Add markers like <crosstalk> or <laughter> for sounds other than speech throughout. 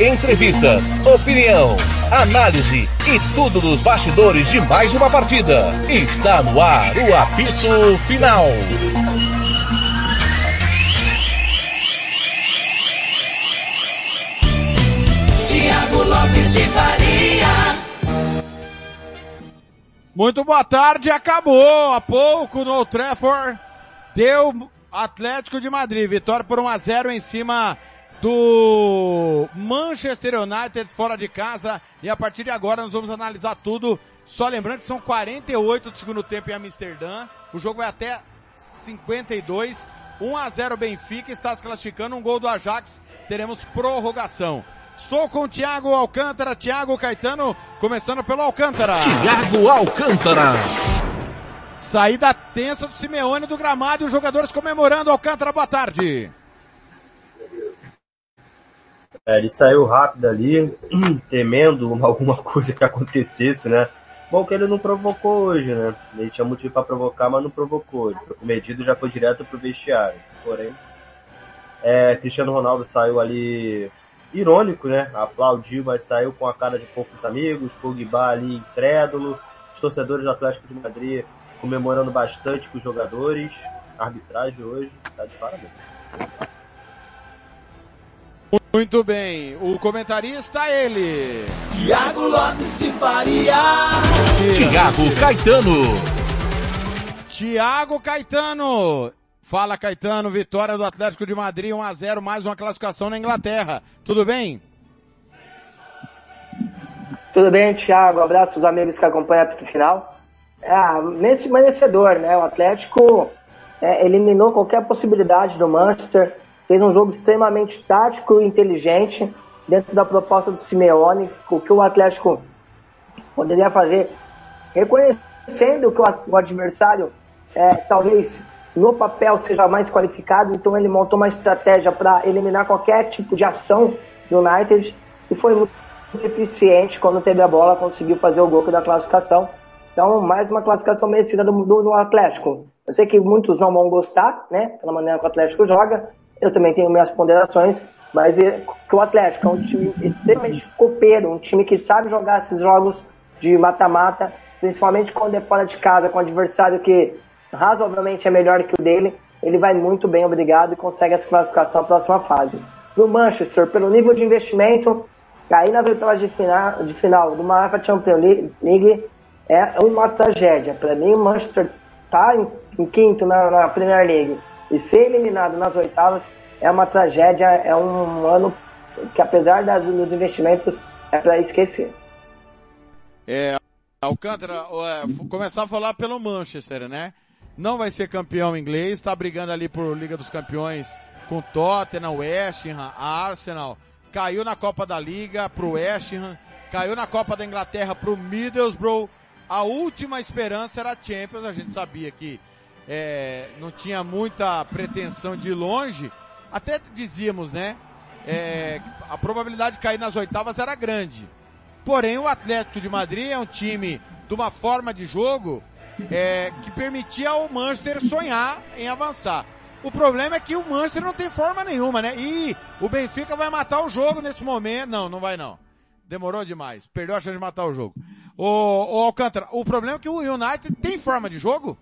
Entrevistas, opinião, análise e tudo dos bastidores de mais uma partida. Está no ar o apito final. Tiago Lopes de Faria. Muito boa tarde, acabou há pouco no Old Trafford. Deu Atlético de Madrid, vitória por 1 a 0 em cima do Manchester United fora de casa. E a partir de agora nós vamos analisar tudo. Só lembrando que são 48 do segundo tempo em Amsterdã. O jogo vai até 52. 1 a 0 Benfica está se classificando. Um gol do Ajax. Teremos prorrogação. Estou com o Thiago Alcântara, Thiago Caetano, começando pelo Alcântara. Thiago Alcântara. Saída tensa do Simeone do gramado e os jogadores comemorando. Alcântara, boa tarde. É, ele saiu rápido ali, <clears throat> temendo <laughs> alguma coisa que acontecesse, né? Bom que ele não provocou hoje, né? Ele tinha motivo para provocar, mas não provocou. Ele foi já foi direto pro vestiário. Porém, é, Cristiano Ronaldo saiu ali irônico, né? Aplaudiu, mas saiu com a cara de poucos amigos. Pogba ali incrédulo. Os torcedores do Atlético de Madrid comemorando bastante com os jogadores. Arbitragem hoje tá de parabéns. Muito bem, o comentarista é ele. Tiago Lopes de Faria. Thiago Caetano. Tiago Caetano. Fala Caetano, vitória do Atlético de Madrid 1 a 0, mais uma classificação na Inglaterra. Tudo bem? Tudo bem, Thiago. Abraço aos amigos que acompanham a final. É, nesse merecedor, né? O Atlético é, eliminou qualquer possibilidade do Manchester, fez um jogo extremamente tático e inteligente dentro da proposta do Simeone, o que o Atlético poderia fazer, reconhecendo que o, adversário é, talvez no papel seja mais qualificado, então ele montou uma estratégia para eliminar qualquer tipo de ação do United e foi muito eficiente quando teve a bola, conseguiu fazer o gol da classificação. Então, mais uma classificação merecida do, do, do, Atlético. Eu sei que muitos não vão gostar, né, pela maneira que o Atlético joga. Eu também tenho minhas ponderações, mas é, que o Atlético é um time extremamente copeiro, um time que sabe jogar esses jogos de mata-mata, principalmente quando é fora de casa, com um adversário que razoavelmente é melhor que o dele. Ele vai muito bem, obrigado, e consegue essa classificação à próxima fase. No Manchester, pelo nível de investimento, cair nas oitavas de final, de final UEFA Champions League é uma tragédia. Para mim, o Manchester tá em, em quinto na, na, Premier League e ser eliminado nas oitavas é uma tragédia. É um ano que, apesar das, dos investimentos, é para esquecer. É, Alcântara, é, começar a falar pelo Manchester, né? Não vai ser campeão inglês, está brigando ali por Liga dos Campeões com Tottenham, West Ham, Arsenal. Caiu na Copa da Liga pro West Ham, caiu na Copa da Inglaterra pro Middlesbrough a última esperança era a Champions, a gente sabia que é, não tinha muita pretensão de ir longe, até dizíamos, né? É, a probabilidade de cair nas oitavas era grande. Porém, o Atlético de Madrid é um time de uma forma de jogo é, que permitia ao Manchester sonhar em avançar. O problema é que o Manchester não tem forma nenhuma, né? E o Benfica vai matar o jogo nesse momento. Não, não vai não. Demorou demais. Perdeu a chance de matar o jogo. Ô, ô Alcântara, o problema é que o United tem forma de jogo?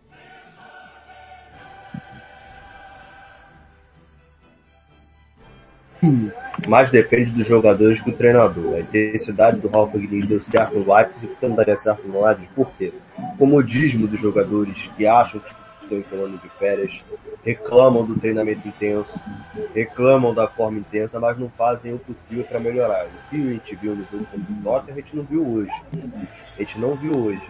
Mas depende dos jogadores do treinador. A intensidade do Ralf deu certo no Leipzig e não daria certo no Leipzig. Por quê? O comodismo dos jogadores que acham que estão plano de férias, reclamam do treinamento intenso, reclamam da forma intensa, mas não fazem o possível para melhorar. O que a gente viu no jogo contra o Tottenham, a gente não viu hoje. A gente não viu hoje.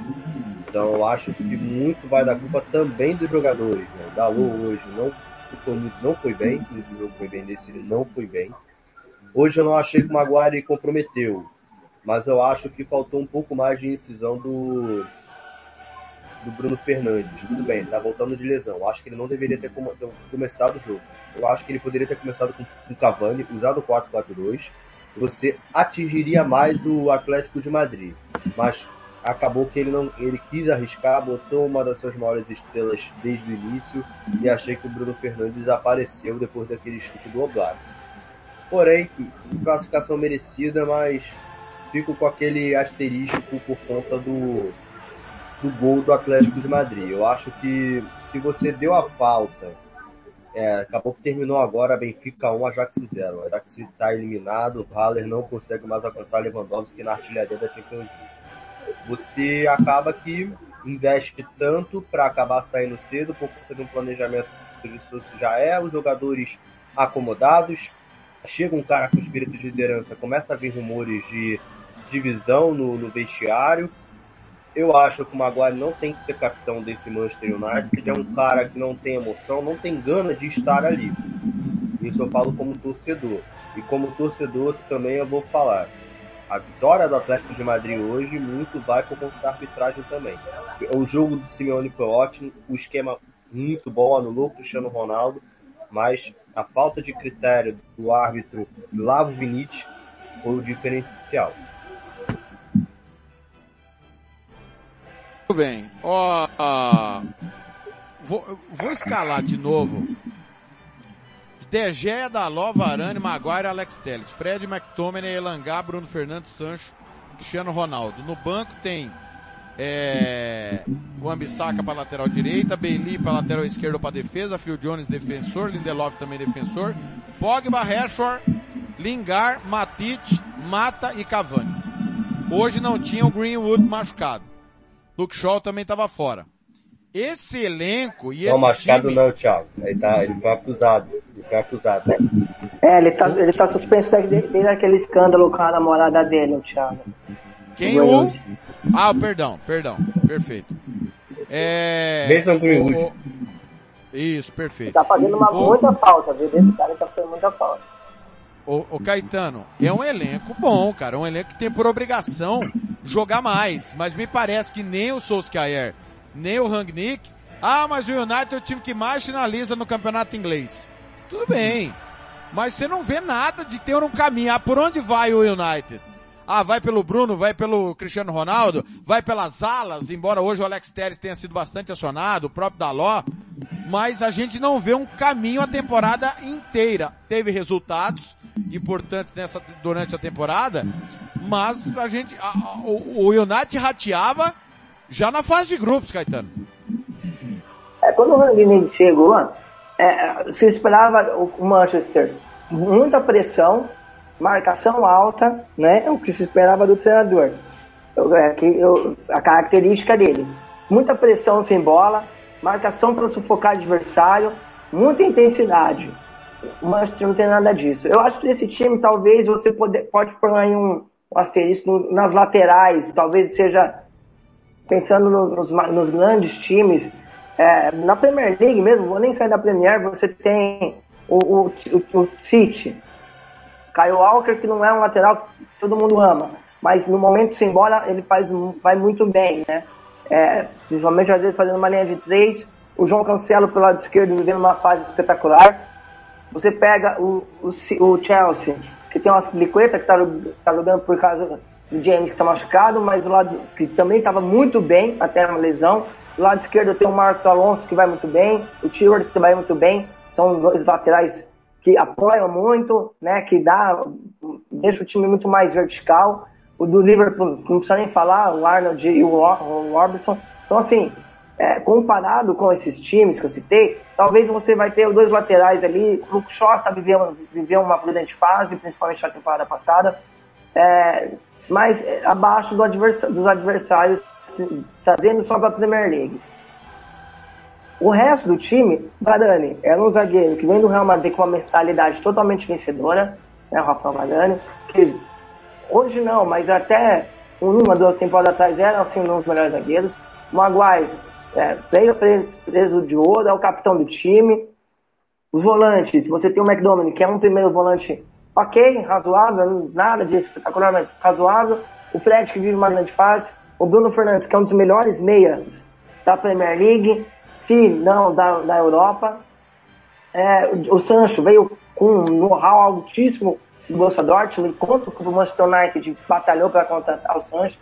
Então eu acho que muito vai dar culpa também dos jogadores. Né? O Dalô hoje não foi, não foi bem, no jogo foi bem, nesse não foi bem. Hoje eu não achei que o Maguire comprometeu, mas eu acho que faltou um pouco mais de incisão do do Bruno Fernandes. Tudo bem, ele tá voltando de lesão. Acho que ele não deveria ter começado o jogo. Eu acho que ele poderia ter começado com o Cavani, usado o 4-4-2. Você atingiria mais o Atlético de Madrid. Mas acabou que ele não ele quis arriscar, botou uma das suas maiores estrelas desde o início e achei que o Bruno Fernandes apareceu depois daquele chute do Oblak. Porém, classificação merecida, mas fico com aquele asterístico por conta do, do gol do Atlético de Madrid. Eu acho que se você deu a falta, é, acabou que terminou agora Benfica 1, Ajax 0. O Ajax está eliminado, o Haller não consegue mais alcançar Lewandowski na artilharia da Champions League. Você acaba que investe tanto para acabar saindo cedo por conta de um planejamento que já é, os jogadores acomodados, chega um cara com espírito de liderança, começa a vir rumores de divisão no, no vestiário. Eu acho que o Maguire não tem que ser capitão desse Manchester United, é um cara que não tem emoção, não tem gana de estar ali. Isso eu falo como torcedor. E como torcedor também eu vou falar. A vitória do Atlético de Madrid hoje muito vai por conta da arbitragem também. O jogo do Simeone foi ótimo, o esquema muito bom, anulou o Cristiano Ronaldo, mas a falta de critério do árbitro Lavo Vinicius foi o diferencial. Muito bem. Ó, vou, vou escalar de novo. De Gea, Daló, Varane, Maguire, Alex Telles, Fred, McTominay, Elangá, Bruno Fernandes, Sancho, Cristiano Ronaldo. No banco tem é, o Ambissaca para lateral direita, Bailey para lateral esquerdo para defesa, Phil Jones defensor, Lindelof também defensor, Pogba, Rashford, Lingard, Matic, Mata e Cavani. Hoje não tinha o Greenwood machucado. Luke Shaw também estava fora. Esse elenco e não, esse machucado time... não, Thiago. Ele, tá, ele foi acusado. Ele foi acusado. Né? É, ele tá, ele tá suspenso desde aquele escândalo com a namorada dele, o Thiago. Quem o... Ah, perdão, perdão. Perfeito. É... Greenwood. O... Isso, perfeito. Ele tá fazendo uma o... muita falta, viu? Esse cara tá fazendo muita falta. O, o Caetano, é um elenco bom, cara. É um elenco que tem por obrigação jogar mais. Mas me parece que nem o Solskjaer, nem o Rangnick. Ah, mas o United é o time que mais finaliza no campeonato inglês. Tudo bem. Mas você não vê nada de ter um caminho. Ah, por onde vai o United? Ah, vai pelo Bruno, vai pelo Cristiano Ronaldo, vai pelas alas, embora hoje o Alex Telles tenha sido bastante acionado, o próprio Daló, mas a gente não vê um caminho a temporada inteira. Teve resultados importantes nessa, durante a temporada, mas a gente, a, o, o United rateava já na fase de grupos, Caetano. É, quando o Rangnick chegou, é, se esperava o Manchester muita pressão, marcação alta, né? É o que se esperava do treinador. Eu, é, que, eu, a característica dele. Muita pressão sem bola, marcação para sufocar adversário, muita intensidade. O Manchester não tem nada disso. Eu acho que esse time talvez você pode, pode pôr aí um, um asterisco nas laterais, talvez seja pensando nos, nos grandes times. É, na Premier League mesmo, vou nem sair da Premier, você tem o, o, o, o City, Kyle Walker, que não é um lateral que todo mundo ama, mas no momento sem bola ele faz, vai muito bem, né? É, principalmente às vezes fazendo uma linha de três. O João Cancelo pelo lado esquerdo vivendo uma fase espetacular. Você pega o, o, o Chelsea, que tem uma Liqueta que está tá jogando por causa do James que está machucado, mas o lado que também estava muito bem até a lesão. Do lado esquerdo tem o Marcos Alonso que vai muito bem, o Stewart que vai muito bem. São dois laterais que apoiam muito, né, que dá, deixa o time muito mais vertical. O do Liverpool, não precisa nem falar, o Arnold e o Robertson. Então, assim, é, comparado com esses times que eu citei, talvez você vai ter dois laterais ali. O Luke Shaw tá vivendo, viveu uma brilhante fase, principalmente na temporada passada, é, mas abaixo do dos adversários, trazendo só para a Premier League. O resto do time, Varane, era um zagueiro que vem do Real Madrid com uma mentalidade totalmente vencedora, né, o Rafael Varane, que hoje não, mas até uma, duas temporadas atrás era assim um dos melhores zagueiros. Maguire, é, veio preso de ouro, é o capitão do time. Os volantes, você tem o McDonald, que é um primeiro volante ok, razoável, nada de espetacular, mas razoável. O Fred, que vive uma grande fase. O Bruno Fernandes, que é um dos melhores meias da Premier League, se não da, da Europa. É, o Sancho veio com um know-how altíssimo do Borussia Dortmund, enquanto o Manchester United batalhou para contratar o Sancho.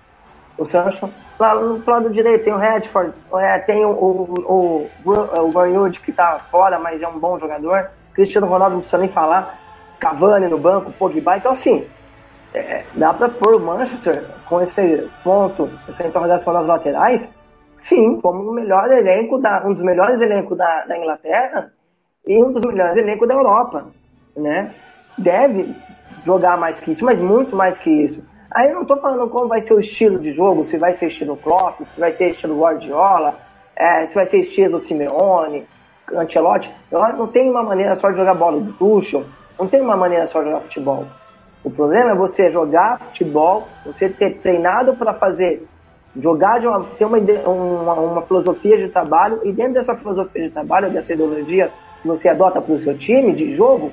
O Sancho. Lá no plano direito tem o Redford, é, tem o, o, o, o Greenwood que está fora, mas é um bom jogador. Cristiano Ronaldo não precisa nem falar. Cavani no banco, Pogba. Então, assim, é, dá para pôr o Manchester com esse ponto, essa interrogação nas laterais, sim, como o melhor elenco, da, um dos melhores elencos da, da Inglaterra e um dos melhores elencos da Europa, né? Deve jogar mais que isso, mas muito mais que isso. Aí eu não estou falando como vai ser o estilo de jogo, se vai ser estilo Klopp, se vai ser estilo Guardiola, é, se vai ser estilo Simeone, Ancelotti. Eu não tem uma maneira só de jogar bola do Tuchel, não tem uma maneira só de jogar futebol. O problema é você jogar futebol, você ter treinado para fazer, jogar de uma, ter uma, uma, uma, filosofia de trabalho e dentro dessa filosofia de trabalho, dessa ideologia que você adota para o seu time de jogo,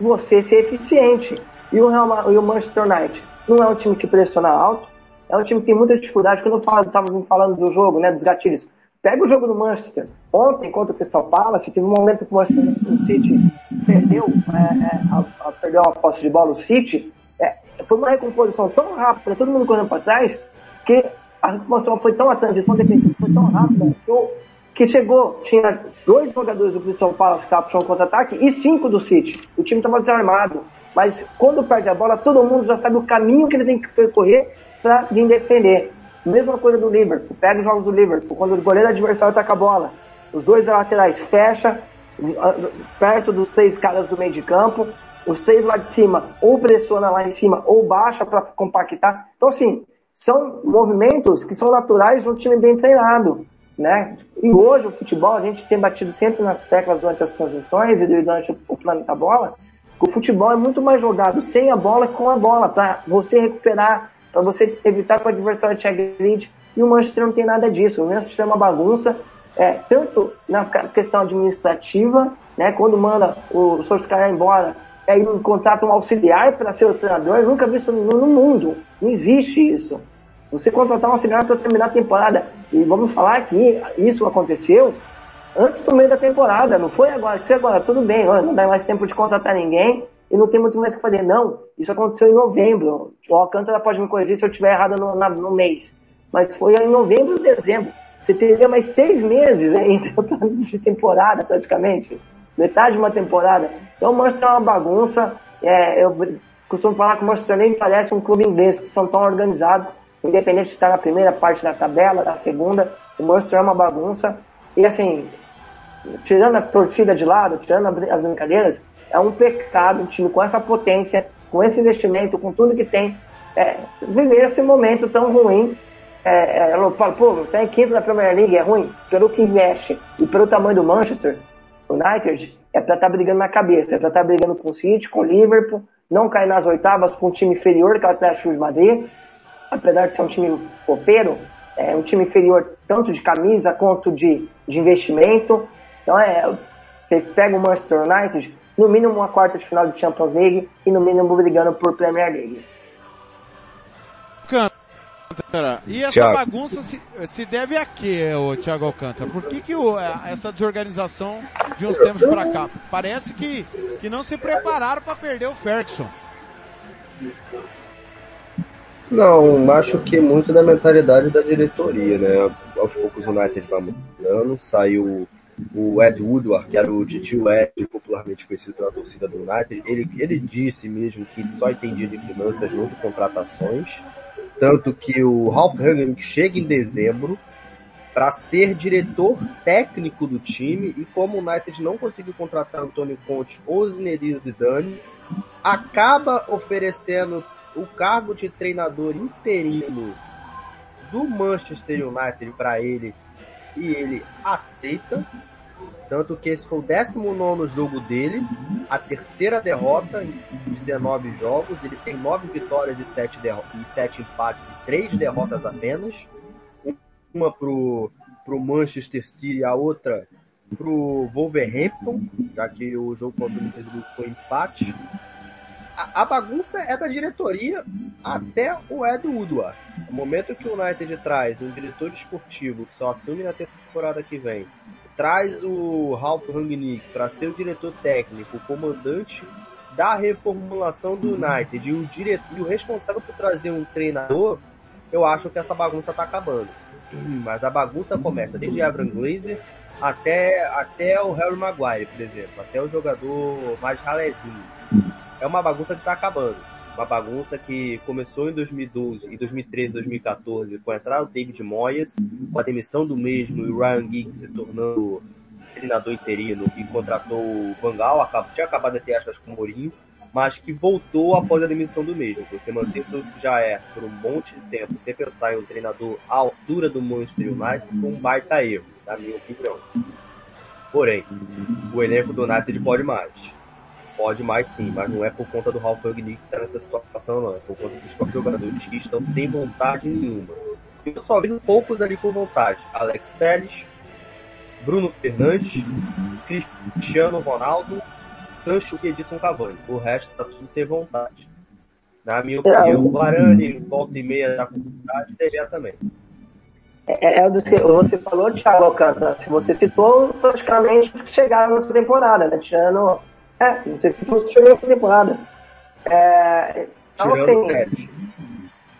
você ser eficiente. E o, Real, e o Manchester United não é um time que pressiona alto, é um time que tem muita dificuldade. Quando eu estava falando do jogo, né, dos gatilhos, pega o jogo do Manchester. Ontem, contra o Crystal Palace, teve um momento que o Manchester City perdeu, é, é, a, a, perdeu a posse de bola, o City, é, foi uma recomposição tão rápida, todo mundo correndo para trás, que a recomposição foi tão, a transição defensiva foi tão rápida, que, eu, que chegou, tinha dois jogadores do Crystal Palace que estavam puxando contra-ataque e cinco do City. O time estava desarmado. Mas quando perde a bola, todo mundo já sabe o caminho que ele tem que percorrer para vir defender. Mesma coisa do Liverpool. Pega os jogos do Liverpool. Quando o goleiro adversário ataca a bola, os dois laterais fecha perto dos três caras do meio de campo. Os três lá de cima ou pressiona lá em cima ou baixa para compactar. Então, assim, são movimentos que são naturais de um time bem treinado. Né? E hoje o futebol, a gente tem batido sempre nas teclas durante as transmissões e durante o plano da bola, o futebol é muito mais jogado sem a bola que com a bola, para você recuperar, para você evitar que o adversário te agride. E o Manchester não tem nada disso. O Manchester é uma bagunça, é, tanto na questão administrativa, né, quando manda o Solskjaer embora, aí é, contrata um auxiliar para ser o treinador, eu nunca vi isso no, no mundo. Não existe isso. Você contratar um auxiliar para terminar a temporada. E vamos falar que isso aconteceu antes do meio da temporada, não foi agora. Se agora, tudo bem, não dá mais tempo de contratar ninguém e não tem muito mais o que fazer. Não, isso aconteceu em novembro. O Alcântara pode me corrigir se eu estiver errado no, na, no mês. Mas foi em novembro e dezembro. Você teria mais seis meses ainda <laughs> de temporada, praticamente. Metade de uma temporada. Então, mostra uma bagunça. É, eu costumo falar que o Manchester nem parece um clube inglês, que são tão organizados, independente de estar na primeira parte da tabela, da segunda. O Manchester é uma bagunça. E assim, tirando a torcida de lado, tirando as brincadeiras, é um pecado um time com essa potência, com esse investimento, com tudo que tem, é, viver esse momento tão ruim. É, é, eu falo, pô, tá em quinto na Premier League, é ruim. Pelo que investe e pelo tamanho do Manchester United, é pra estar tá brigando na cabeça, é pra estar tá brigando com o City, com o Liverpool, não cair nas oitavas com um time inferior que é o Atlético de Madrid, apesar de ser um time copeiro, é um time inferior tanto de camisa quanto de, de investimento. Então é, você pega o Manchester United, no mínimo uma quarta de final de Champions League e no mínimo brigando por Premier League. Alcântara, e essa Thiago. bagunça se, se, deve a quê, o Thiago Alcântara? Por que, que o, essa desorganização de uns tempos para cá? Parece que, que não se prepararam para perder o Ferguson. Não, acho que muito da mentalidade da diretoria, né? Aos poucos o United vai mudando, saiu o Ed Woodward, que era o tio Ed, popularmente conhecido pela torcida do United, ele, ele disse mesmo que só entendia de finanças, não de contratações. Tanto que o Ralph Hagen chega em dezembro para ser diretor técnico do time e como o United não conseguiu contratar Antônio Conte ou Zinedine Zidane, acaba oferecendo o cargo de treinador interino do Manchester United para ele e ele aceita tanto que esse foi o 19 jogo dele, a terceira derrota em 19 jogos. Ele tem 9 vitórias e 7, e 7 empates e 3 derrotas apenas. Uma pro, pro Manchester City, a outra pro Wolverhampton, já que o jogo contra o Manchester foi empate. A, bagunça é da diretoria até o Ed Woodward. O momento que o United traz um diretor esportivo que só assume na temporada que vem, traz o Ralph Rangnick para ser o diretor técnico, o comandante da reformulação do United e o, diretor, e o responsável por trazer um treinador, eu acho que essa bagunça tá acabando. Mas a bagunça começa desde Abraham Glazer até, até o Harry Maguire, por exemplo, até o jogador mais ralezinho. É uma bagunça que tá acabando. Uma bagunça que começou em 2012 e 2013, 2014 com a entrada do David Moyes, com a demissão do mesmo e o Ryan Giggs se tornando treinador interino e contratou o Van Gaal, tinha acabado de ter aspas com o Mourinho, mas que voltou após a demissão do mesmo. Você manter o que já é por um monte de tempo sem pensar em um treinador à altura do Manchester United foi um baita erro, na minha opinião. Porém, o elenco do United pode mais. Pode mais sim, mas não é por conta do Ralf Rangnick que está nessa situação não, é por conta dos próprios jogadores que estão sem vontade nenhuma. Eu só vi poucos ali com vontade. Alex Pérez, Bruno Fernandes, Cristiano Ronaldo Sancho e Edson Cavani. O resto tá tudo sem vontade. Na minha opinião, o Varane, volta e meia da vontade, DG também. É, é, o que você falou, Thiago Alcântara. Se você citou praticamente os que chegaram nessa temporada, né? Tirando. É, você citou os que chegaram nessa temporada. É, então, assim.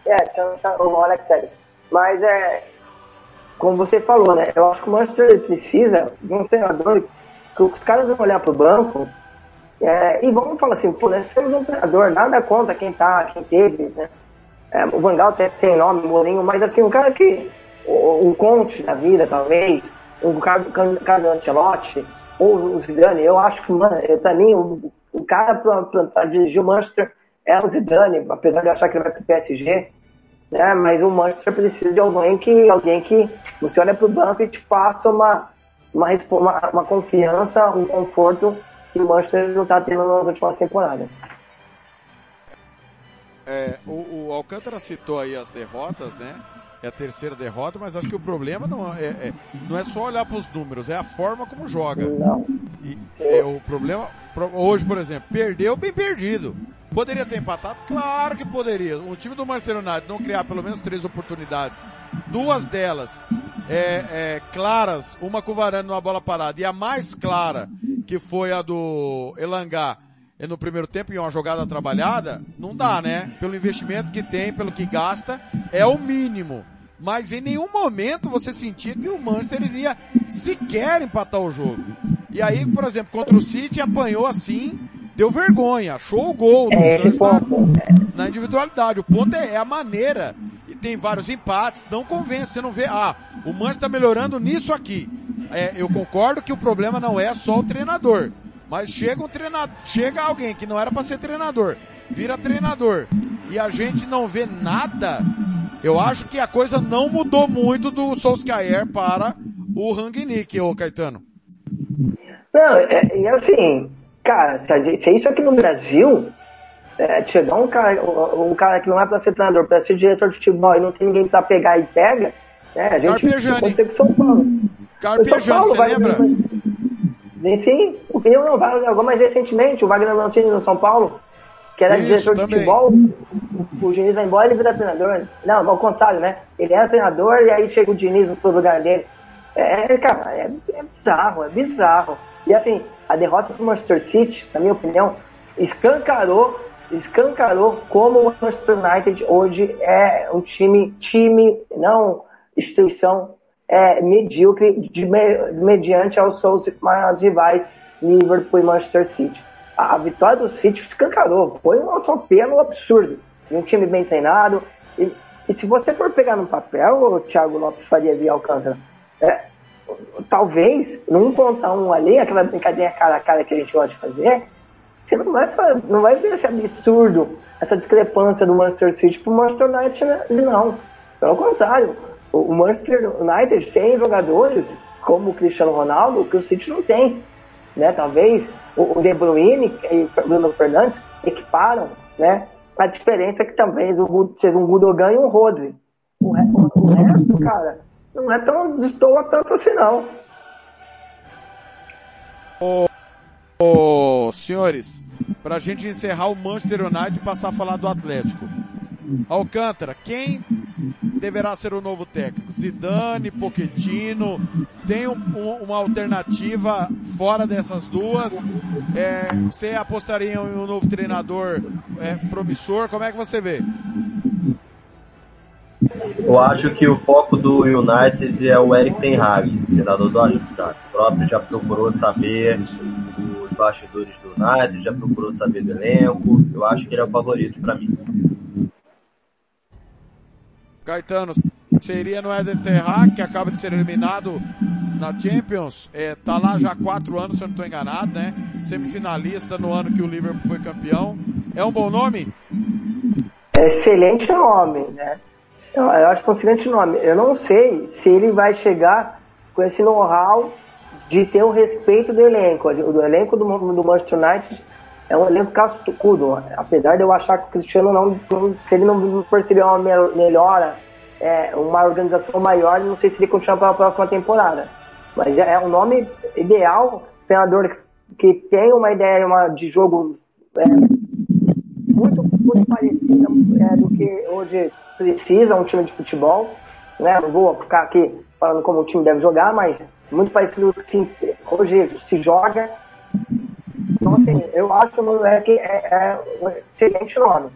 É, tirando o Alex Telles. Mas é. Como você falou, né? Eu acho que o Manchester precisa de um treinador que os caras vão olhar pro banco é, e vamos falar assim, pô, nós temos um treinador, nada contra quem tá, quem teve, né? É, o Vangal até tem nome, Mourinho, mas assim, um cara que, um Conte da vida, talvez, um cara, cara do Ancelotti, ou o Zidane, eu acho que, mano, pra mim, o, o cara pra, dirigir o Manchester é o Zidane, apesar de achar que ele vai pro PSG, né? Mas o Manchester precisa de alguém que, alguém que você olha pro banco e te passa uma, uma, uma, uma confiança, um conforto que o Manchester não está tendo nas últimas temporadas. É, o, o, Alcântara citou aí as derrotas, né? É a terceira derrota, mas acho que o problema não é, é não é só olhar para os números, é a forma como joga. Não. E, é, o problema, hoje, por exemplo, perdeu bem perdido. Poderia ter empatado? Claro que poderia. O time do Manchester United não criar pelo menos três oportunidades, duas delas é, é, claras, uma com o Varane numa bola parada e a mais clara que foi a do Elangá no primeiro tempo, em uma jogada trabalhada, não dá, né? Pelo investimento que tem, pelo que gasta, é o mínimo. Mas em nenhum momento você sentia que o Manchester iria sequer empatar o jogo. E aí, por exemplo, contra o City apanhou assim, deu vergonha, achou o gol do é, Santos na, na, individualidade. O ponto é, é, a maneira. E tem vários empates, não convence, você não vê, ah, o Manchester está melhorando nisso aqui é, eu concordo que o problema não é só o treinador. Mas chega um treinador, chega alguém que não era para ser treinador, vira treinador, e a gente não vê nada, eu acho que a coisa não mudou muito do Solskjaer para o Rangnick, ô Caetano. Não, é, e assim, cara, se, se é isso aqui no Brasil, é, chegar um cara, um cara que não é para ser treinador, para ser diretor de futebol e não tem ninguém para pegar e pega, é, a gente ser que São Paulo. Carpejano, você lembra? Sim, o Pinhão não, vai jogou mais recentemente, o Wagner Mancini no São Paulo, que era Isso, diretor também. de futebol, o Diniz vai embora e vira treinador. Não, ao contrário, né? Ele era treinador e aí chega o Diniz no lugar dele. É, cara, é, é bizarro, é bizarro. E assim, a derrota pro Manchester City, na minha opinião, escancarou, escancarou como o Manchester United hoje é um time, time, não instituição é, medíocre de, mediante aos seus maiores rivais, Liverpool e Manchester City. A, a vitória do City escancarou, foi um atropelo absurdo. Um time bem treinado. E, e, se você for pegar no papel, o Thiago Lopes Farias e Alcântara, é, talvez, num contra um ali, aquela brincadeira cara a cara que a gente gosta de fazer, você não vai, não vai ver esse absurdo, essa discrepância do Manchester City pro Manchester United, né? não. Pelo contrário, o Manchester United tem jogadores como o Cristiano Ronaldo que o City não tem. Né? Talvez o De Bruyne e o Bruno Fernandes equiparam né? a diferença é que talvez seja um Gudogan e um Rodri. O, resto, cara, não é tão destoa tanto assim não. Ô, senhores, para a gente encerrar o Manchester United e passar a falar do Atlético. Alcântara, quem deverá ser o novo técnico? Zidane, Pochettino, tem um, um, uma alternativa fora dessas duas? É, você apostaria em um novo treinador é, promissor? Como é que você vê? Eu acho que o foco do United é o Eric Ten Hag, treinador do Ajax. O próprio já procurou saber os bastidores do United, já procurou saber do elenco. Eu acho que ele é o favorito para mim. Caetano, seria no Eden Terra, que acaba de ser eliminado na Champions, é, tá lá já há quatro anos, se eu não estou enganado, né? Semifinalista no ano que o Liverpool foi campeão. É um bom nome? Excelente nome, né? Eu, eu acho que é um excelente nome. Eu não sei se ele vai chegar com esse know-how de ter o respeito do elenco. O elenco do, do Manchester United é um elenco cascudo. Apesar de eu achar que o Cristiano não, se ele não perceber uma melhora, é, uma organização maior, não sei se ele continua para a próxima temporada. Mas é, é um nome ideal, treinador que, que tem uma ideia uma, de jogo é, muito, muito parecida é, do que hoje precisa um time de futebol. Né? Não vou ficar aqui falando como o time deve jogar, mas muito parecido com que hoje se joga. Então, assim, eu acho que é, é um excelente nome.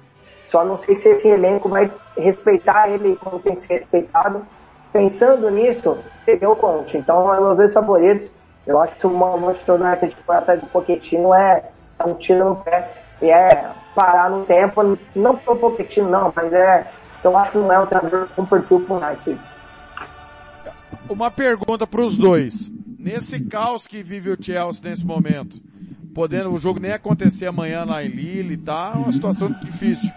Só não sei se esse elenco vai respeitar ele como tem que ser respeitado. Pensando nisso, peguei o Conte. Então, é meus dois favoritos. Eu acho que o Manchester United for atrás do Pochettino é, é um tiro no pé. E é parar no tempo, não pro Pochettino não, mas é, eu acho que não é um treinador com perfil pro United. Uma pergunta para os dois. Nesse caos que vive o Chelsea nesse momento, podendo o jogo nem acontecer amanhã lá em Lille, tá uma situação difícil.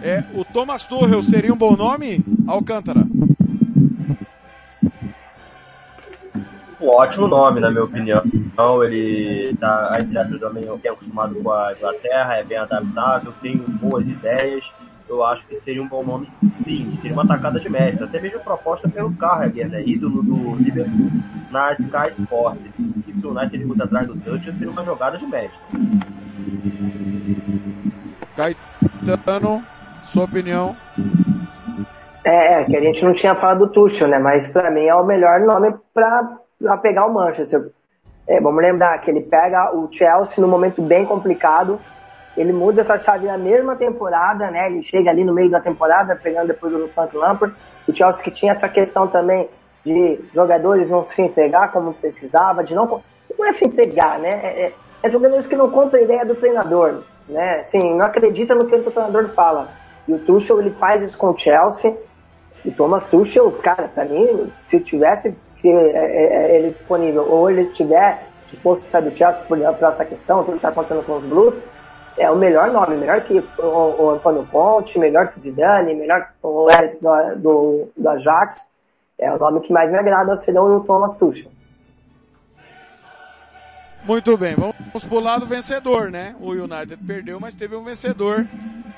É, o Thomas Tuchel seria um bom nome, Alcântara? Um ótimo nome, na minha opinião. Então, ele tá, aspas, também é acostumado com a Inglaterra, é bem adaptável, tem boas ideias. Eu acho que seria um bom nome, sim, seria uma tacada de mestre. Até mesmo proposta pelo Carragher, né? ídolo do Liverpool na Sky Sports. Ele disse que se o United muito atrás do Dutch, seria uma jogada de mestre. Caetano, sua opinião? É, que a gente não tinha falado do Tuchel, né? Mas para mim é o melhor nome para pegar o Manchester. É, vamos lembrar que ele pega o Chelsea num momento bem complicado, ele muda essa chave na mesma temporada, né? Ele chega ali no meio da temporada, pegando depois do Frank Lampard. O Chelsea que tinha essa questão também de jogadores não se entregar como precisava, de não não é se entregar, né? É, é, é jogadores que não compram a ideia do treinador, né? Assim, não acredita no que o treinador fala. E o Tuchel ele faz isso com o Chelsea. E Thomas Tuchel, cara, para mim, se tivesse é, é, ele disponível ou ele tiver disposto a sair do Chelsea por, por essa questão, tudo que está acontecendo com os Blues, é o melhor nome, melhor que o, o Antônio Ponte, melhor que Zidane, melhor que o Eric do, do, do Ajax. É o nome que mais me agrada seria o Thomas Tuchel. Muito bem, vamos pro lado vencedor, né? O United perdeu, mas teve um vencedor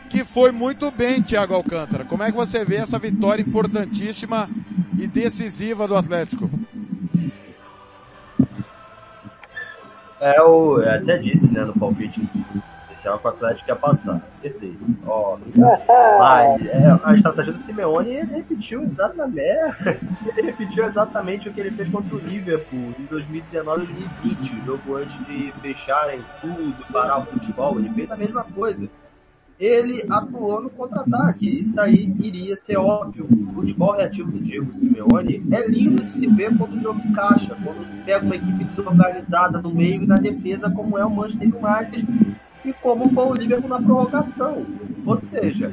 que foi muito bem, Thiago Alcântara. Como é que você vê essa vitória importantíssima e decisiva do Atlético? É, eu até disse, né, no palpite inicial que o Atlético ia passar, certeza. Ó, mas é, a estratégia do Simeone repetiu exatamente, <laughs> ele repetiu exatamente o que ele fez contra o Liverpool em 2019 2020, jogo antes de fecharem tudo, parar o futebol, ele fez a mesma coisa ele atuou no contra-ataque. Isso aí iria ser óbvio. O futebol reativo do Diego Simeone é lindo de se ver quando o jogo encaixa, quando pega uma equipe desorganizada no meio e na defesa, como é o Manchester United e como foi o Liverpool na prorrogação. Ou seja,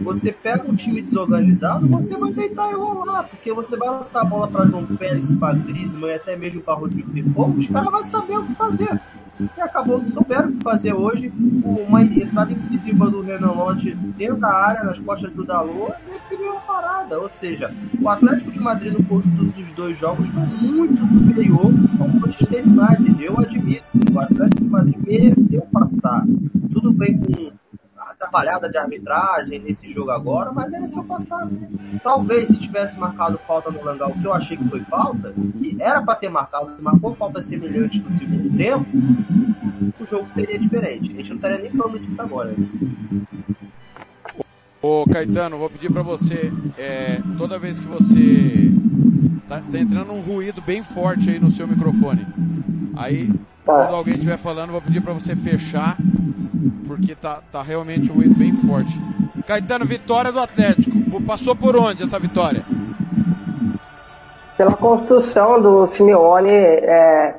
você pega um time desorganizado, você vai tentar enrolar, porque você vai lançar a bola para João Félix, para Griezmann e até mesmo para Rodrigo de Fogo, os caras vão saber o que fazer. E acabou que souberam o que fazer hoje. Uma entrada incisiva do Renan Lodge dentro da área, nas costas do Dalot, definiu a parada. Ou seja, o Atlético de Madrid no conjunto dos dois jogos foi muito superior ao Manchester United. Eu admito. O Atlético de Madrid mereceu passar. Tudo bem com atrapalhada de arbitragem nesse jogo agora, mas mereceu passar. Talvez se tivesse marcado falta no Langal, que eu achei que foi falta, que era para ter marcado, que marcou falta semelhante no segundo tempo, o jogo seria diferente. A gente não estaria nem falando disso agora. Ô Caetano, vou pedir para você, é, toda vez que você tá, tá, entrando um ruído bem forte aí no seu microfone. Aí, tá. quando alguém estiver falando, vou pedir para você fechar, porque tá, tá realmente um ruído bem forte. Caetano, vitória do Atlético. Passou por onde essa vitória? Pela construção do Simeone, é,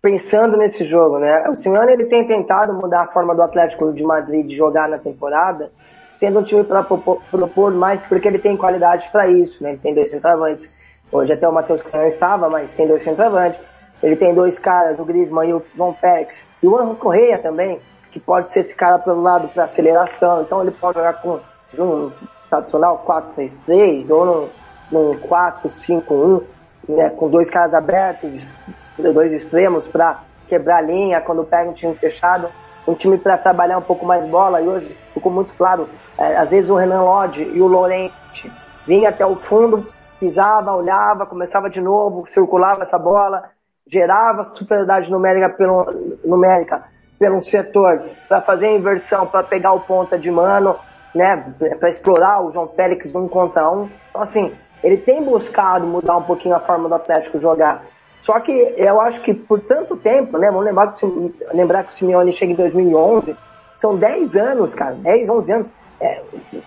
pensando nesse jogo, né? O Simeone ele tem tentado mudar a forma do Atlético de Madrid de jogar na temporada, sendo um time para propor, propor, mais, porque ele tem qualidade para isso, né? Ele tem dois centroavantes. Hoje até o Matheus Canhão estava, mas tem dois centroavantes. Ele tem dois caras, o Griezmann e o João Pérez. E o Anjo Correia também, que pode ser esse cara pelo lado para aceleração. Então ele pode jogar com um tradicional 4-3-3 ou num, num 4-5-1, né? com dois caras abertos, dois extremos para quebrar a linha quando pega um time fechado um time para trabalhar um pouco mais bola, e hoje ficou muito claro, é, às vezes o Renan Lodge e o Lorente vinha até o fundo, pisava, olhava, começava de novo, circulava essa bola, gerava superioridade numérica pelo, numérica pelo setor para fazer a inversão, para pegar o ponta de mano, né, para explorar o João Félix um contra um. Então, assim, ele tem buscado mudar um pouquinho a forma do Atlético jogar. Só que eu acho que por tanto tempo, né? Vamos lembrar que, lembrar que o Simeone chega em 2011, são 10 anos, cara, 10, 11 anos, é,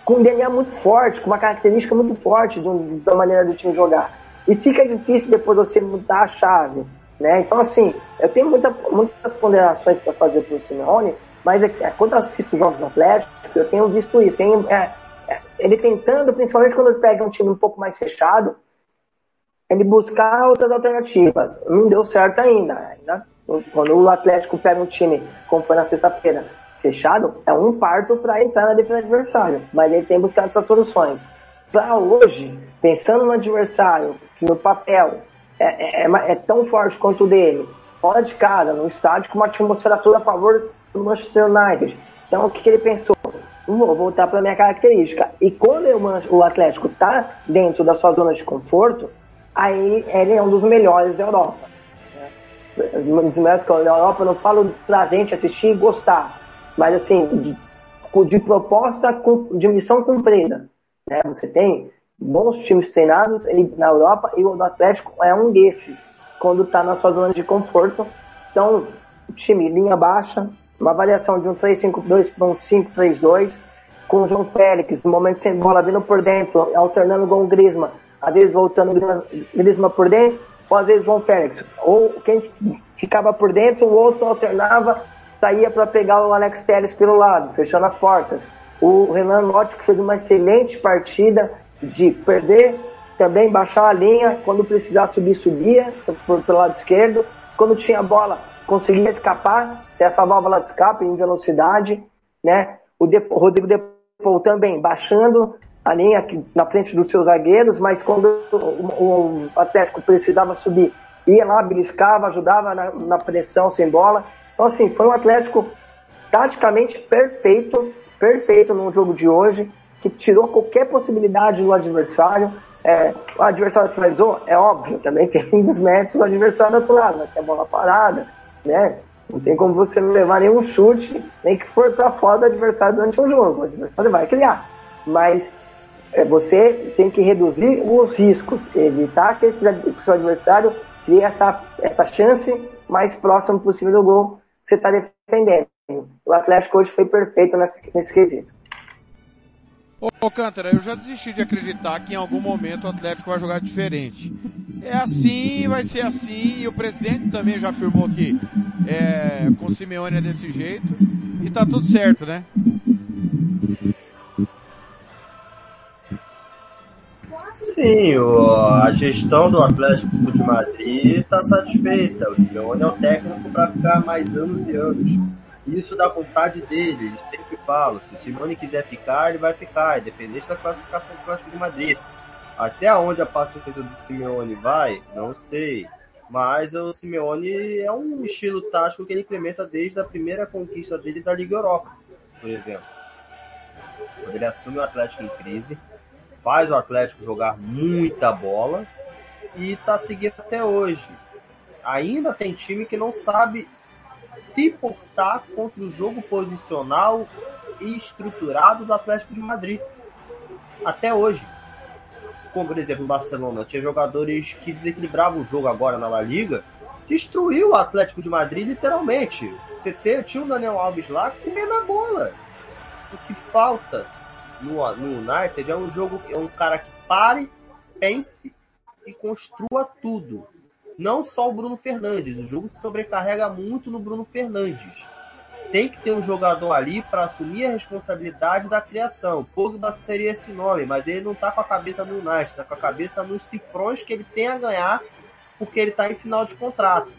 com um DNA muito forte, com uma característica muito forte de um, da maneira do time jogar. E fica difícil depois você mudar a chave, né? Então, assim, eu tenho muita, muitas ponderações para fazer para o Simeone, mas é, é, quando eu assisto jogos do Atlético, eu tenho visto isso. Tenho, é, é, ele tentando, principalmente quando ele pega um time um pouco mais fechado, ele buscar outras alternativas. Não deu certo ainda. ainda. Quando o Atlético pega um time, como foi na sexta-feira, fechado, é um parto para entrar na defesa do adversário. Mas ele tem buscado essas soluções. Para hoje, pensando no adversário, que no papel é, é, é, é, tão forte quanto o dele, fora de casa, no estádio, com uma atmosfera toda a favor do Manchester United. Então, o que, que ele pensou? Vou voltar para minha característica. E quando eu, o Atlético está dentro da sua zona de conforto, aí ele é um dos melhores da Europa. Um dos melhores da Europa, eu não falo pra gente assistir e gostar, mas assim, de, de proposta, de missão cumprida. Né? Você tem bons times treinados na Europa e o do Atlético é um desses, quando está na sua zona de conforto. Então, time linha baixa, uma variação de um 3-5-2 para um 5-3-2, com o João Félix, no momento sem bola, vindo por dentro, alternando com o Grisma às vezes voltando Griezmann por dentro, ou às vezes João Félix. Ou quem ficava por dentro, o outro alternava, saía para pegar o Alex Telles pelo lado, fechando as portas. O Renan que fez uma excelente partida de perder, também baixar a linha, quando precisar subir, subia pelo lado esquerdo. Quando tinha bola, conseguia escapar, ser essa válvula de escape em velocidade, né? O, de, o Rodrigo Depou também baixando, a linha na frente dos seus zagueiros, mas quando o, o Atlético precisava subir, ia lá, beliscava, ajudava na, na, pressão sem bola. Então, assim, foi um Atlético taticamente perfeito, perfeito no jogo de hoje, que tirou qualquer possibilidade do adversário. É, o adversário finalizou, é óbvio, também <laughs> tem os méritos do adversário do lado, né? tem a bola parada, né? Não tem como você levar nenhum chute, nem que for para fora do adversário durante o jogo. O adversário vai criar. Mas é, você tem que reduzir os riscos, evitar que, esse, que o seu adversário crie essa, essa chance mais próxima possível do gol que você está defendendo. O Atlético hoje foi perfeito nesse, nesse quesito. Ô, ô Cântara, eu já desisti de acreditar que em algum momento o Atlético vai jogar diferente. É assim, vai ser assim, e o presidente também já afirmou que é, com o Simeone é desse jeito, e tá tudo certo, né? Sim, o, a gestão do Atlético de Madrid está satisfeita. O Simeone é o técnico para ficar mais anos e anos. Isso da vontade dele, ele sempre fala. Se o Simeone quiser ficar, ele vai ficar, independente da classificação do Atlético de Madrid. Até onde a paciência do Simeone vai, não sei. Mas o Simeone é um estilo tático que ele implementa desde a primeira conquista dele da Liga Europa, por exemplo. Quando ele assume o Atlético em crise, faz o Atlético jogar muita bola e está seguindo até hoje. Ainda tem time que não sabe se portar contra o jogo posicional e estruturado do Atlético de Madrid. Até hoje. Como, por exemplo, o Barcelona tinha jogadores que desequilibravam o jogo agora na La Liga, destruiu o Atlético de Madrid literalmente. Você tinha o Daniel Alves lá comendo a bola. O que falta no, no United é um jogo, é um cara que pare, pense e construa tudo. Não só o Bruno Fernandes. O jogo sobrecarrega muito no Bruno Fernandes. Tem que ter um jogador ali para assumir a responsabilidade da criação. Pogba seria esse nome, mas ele não está com a cabeça no United, está com a cabeça nos cifrões que ele tem a ganhar porque ele está em final de contrato.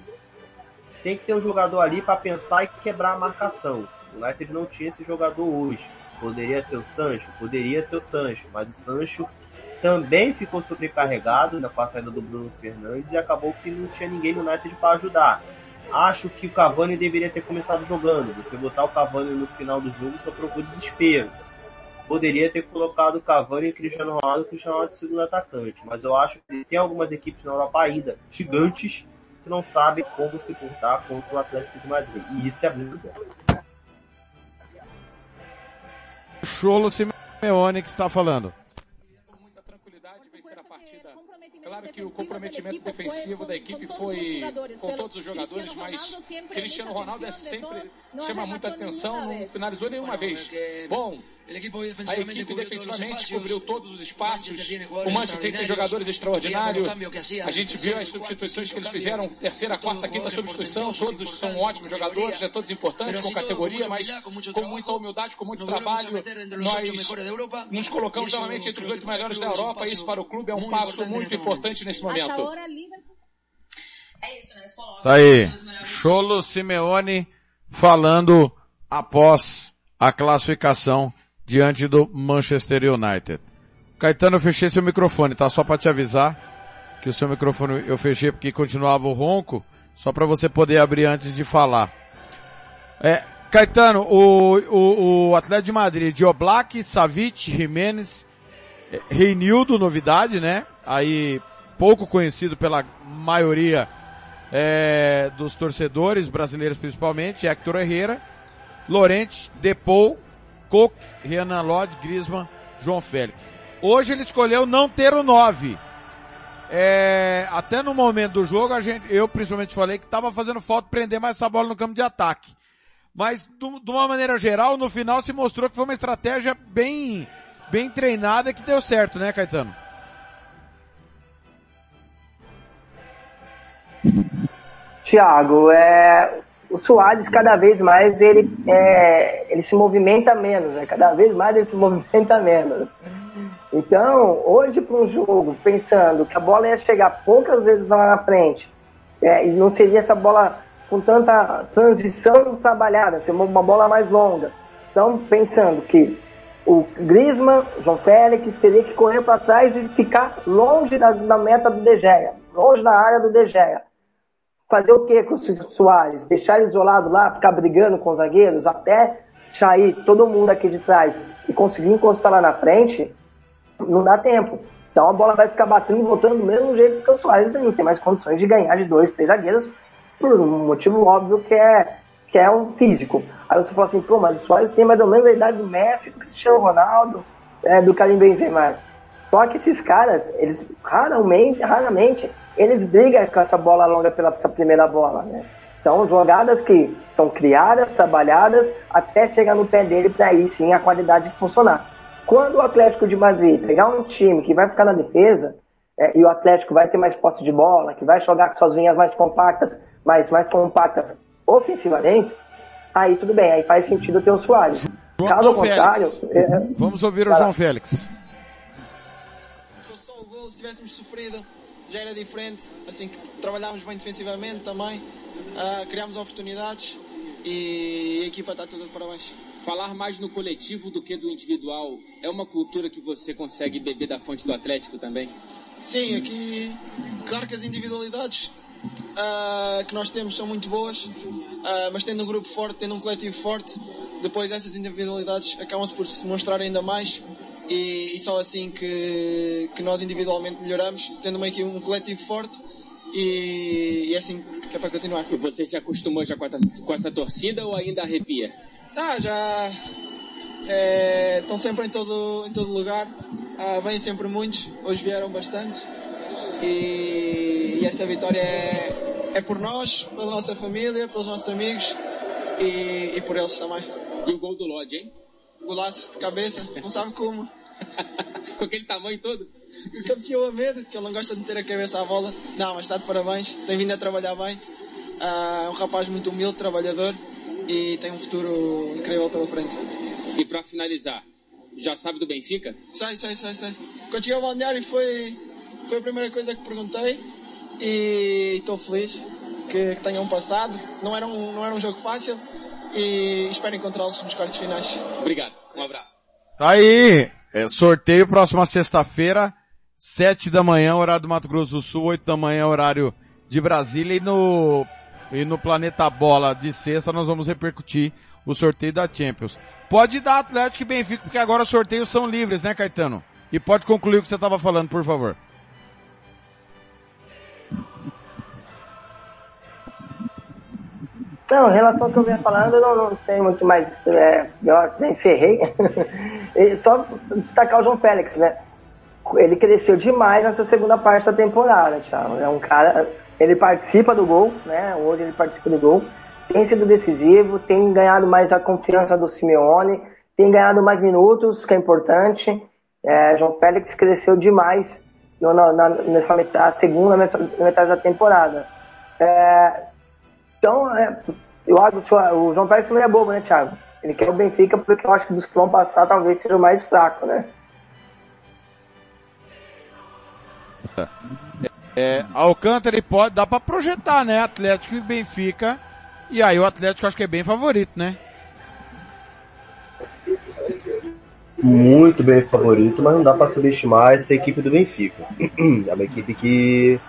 Tem que ter um jogador ali para pensar e quebrar a marcação. O United não tinha esse jogador hoje. Poderia ser o Sancho? Poderia ser o Sancho, mas o Sancho também ficou sobrecarregado na a saída do Bruno Fernandes e acabou que não tinha ninguém no United para ajudar. Acho que o Cavani deveria ter começado jogando. Você botar o Cavani no final do jogo só provou desespero. Poderia ter colocado o Cavani e o Cristiano Ronaldo, o Cristiano Ronaldo de segundo atacante. Mas eu acho que tem algumas equipes na Europa ainda, gigantes, que não sabem como se portar contra o Atlético de Madrid. E isso é muito bom. Cholo Simeone que está falando. Claro que o comprometimento defensivo da equipe foi com todos os jogadores, mas Cristiano Ronaldo é sempre chama muita atenção, não finalizou nenhuma vez. Bom, a equipe defensivamente cobriu todos os espaços. O Manchester tem jogadores extraordinários. A gente viu as substituições que eles fizeram, terceira, quarta, quinta substituição. Todos são ótimos jogadores, é todos importantes, com categoria, mas com muita humildade, com muito trabalho. Nós nos colocamos novamente entre os oito melhores da Europa. Isso para o clube é um passo muito importante nesse momento. Tá aí, Cholo Simeone falando após a classificação diante do Manchester United. Caetano, eu fechei seu microfone, tá? Só para te avisar que o seu microfone eu fechei porque continuava o ronco, só para você poder abrir antes de falar. É, Caetano, o, o, o Atlético de Madrid, Dioblak, Savic, Jimenez, é, Reinildo, novidade, né? Aí, pouco conhecido pela maioria é, dos torcedores brasileiros principalmente, Hector Herrera, Lorente, Depou, Cook, Renan Lodge, Grisman, João Félix. Hoje ele escolheu não ter o 9. É, até no momento do jogo, a gente, eu principalmente falei que estava fazendo falta prender mais essa bola no campo de ataque. Mas, do, de uma maneira geral, no final se mostrou que foi uma estratégia bem, bem treinada que deu certo, né, Caetano? Tiago, é, o Soares cada vez mais ele, é, ele se movimenta menos, né? Cada vez mais ele se <laughs> movimenta menos. Então, hoje para um jogo, pensando que a bola ia chegar poucas vezes lá na frente, é, e não seria essa bola com tanta transição trabalhada, seria uma bola mais longa. Então, pensando que o Griezmann, João Félix, teria que correr para trás e ficar longe da, da meta do De Gea, longe da área do De Gea fazer o que com o Soares? Deixar ele isolado lá, ficar brigando com os zagueiros até sair todo mundo aqui de trás e conseguir encostar lá na frente, não dá tempo. Então a bola vai ficar batendo e voltando do mesmo jeito que o Soares não tem mais condições de ganhar de dois, três zagueiros por um motivo óbvio que é que é um físico. Aí você fala assim, pô, mas o Soares tem mais ou menos a idade do Messi, do Cristiano Ronaldo, é, do Karim Benzema. Só que esses caras, eles raramente, raramente eles brigam com essa bola longa pela essa primeira bola, né? São jogadas que são criadas, trabalhadas, até chegar no pé dele para aí sim a qualidade funcionar. Quando o Atlético de Madrid pegar um time que vai ficar na defesa, é, e o Atlético vai ter mais posse de bola, que vai jogar com suas linhas mais compactas, mais, mais compactas ofensivamente, aí tudo bem, aí faz sentido ter o Soares. João Caso contrário... É... Vamos ouvir o João Félix. Se só o gol, se tivéssemos sofrido já era diferente, assim que trabalhámos bem defensivamente também, uh, criámos oportunidades e a equipa está toda de parabéns. Falar mais no coletivo do que do individual é uma cultura que você consegue beber da fonte do Atlético também? Sim, aqui, claro que as individualidades uh, que nós temos são muito boas, uh, mas tendo um grupo forte, tendo um coletivo forte, depois essas individualidades acabam-se por se mostrar ainda mais e, e só assim que, que nós individualmente melhoramos, tendo uma equipe, um coletivo forte e, e, é assim que é para continuar. E você se acostumou já com essa, com essa torcida ou ainda arrepia? Ah, já, é, estão sempre em todo, em todo lugar, uh, vêm sempre muitos, hoje vieram bastantes e, e esta vitória é, é, por nós, pela nossa família, pelos nossos amigos e, e por eles também. E o gol do Lodge, hein? Golaço de cabeça, não sabe como. Com aquele tamanho todo? Cabeceou a medo, que ele não gosta de meter a cabeça à bola. Não, mas está de parabéns, tem vindo a trabalhar bem. Uh, é um rapaz muito humilde, trabalhador e tem um futuro incrível pela frente. E para finalizar, já sabe do Benfica? Sei, sei, sei, sei. Quando cheguei ao balneário foi, foi a primeira coisa que perguntei e estou feliz que, que, tenham passado. Não era, um, não era um jogo fácil e espero encontrá-los nos quartos finais. Obrigado, um abraço. Tá aí, é, sorteio próxima sexta-feira, sete da manhã, horário do Mato Grosso do Sul, oito da manhã, horário de Brasília e no e no Planeta Bola de sexta nós vamos repercutir o sorteio da Champions. Pode dar Atlético e Benfica, porque agora os sorteios são livres, né, Caetano? E pode concluir o que você estava falando, por favor. Não, em relação ao que eu vinha falando, eu não, não tenho muito mais. É, eu já encerrei. <laughs> Só destacar o João Félix, né? Ele cresceu demais nessa segunda parte da temporada, Thiago. É um cara ele participa do gol, né? Hoje ele participa do gol. Tem sido decisivo, tem ganhado mais a confiança do Simeone, tem ganhado mais minutos, que é importante. É, João Félix cresceu demais na, na, nessa metade, segunda metade da temporada. É, então, é, eu acho que o João Félix não é bobo, né, Thiago? Ele quer o Benfica porque eu acho que dos que vão passar talvez seja o mais fraco, né? É, Alcântara e pode, dá para projetar, né? Atlético e Benfica. E aí o Atlético acho que é bem favorito, né? Muito bem favorito, mas não dá para subestimar essa equipe do Benfica. <clears throat> É uma equipe que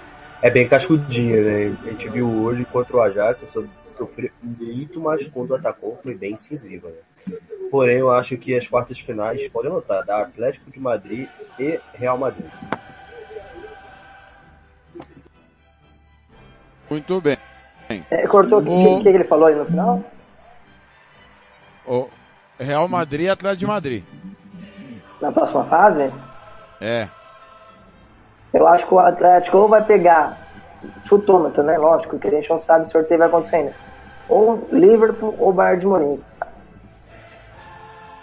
é bem cascudinha, né? A gente viu hoje contra o Ajax sofreu muito, mas quando atacou foi bem incisiva. Né? Porém, eu acho que as quartas finais podem notar da Atlético de Madrid e Real Madrid. Muito bem. É, cortou o que, que, ele falou aí no final? O Real Madrid e Atlético de Madrid. Na próxima fase? É. Eu acho que o Atlético vai pegar chutômetro, né? Lógico, que a gente não sabe se o sorteio vai acontecer ainda. Ou Liverpool ou Bayern de Munique.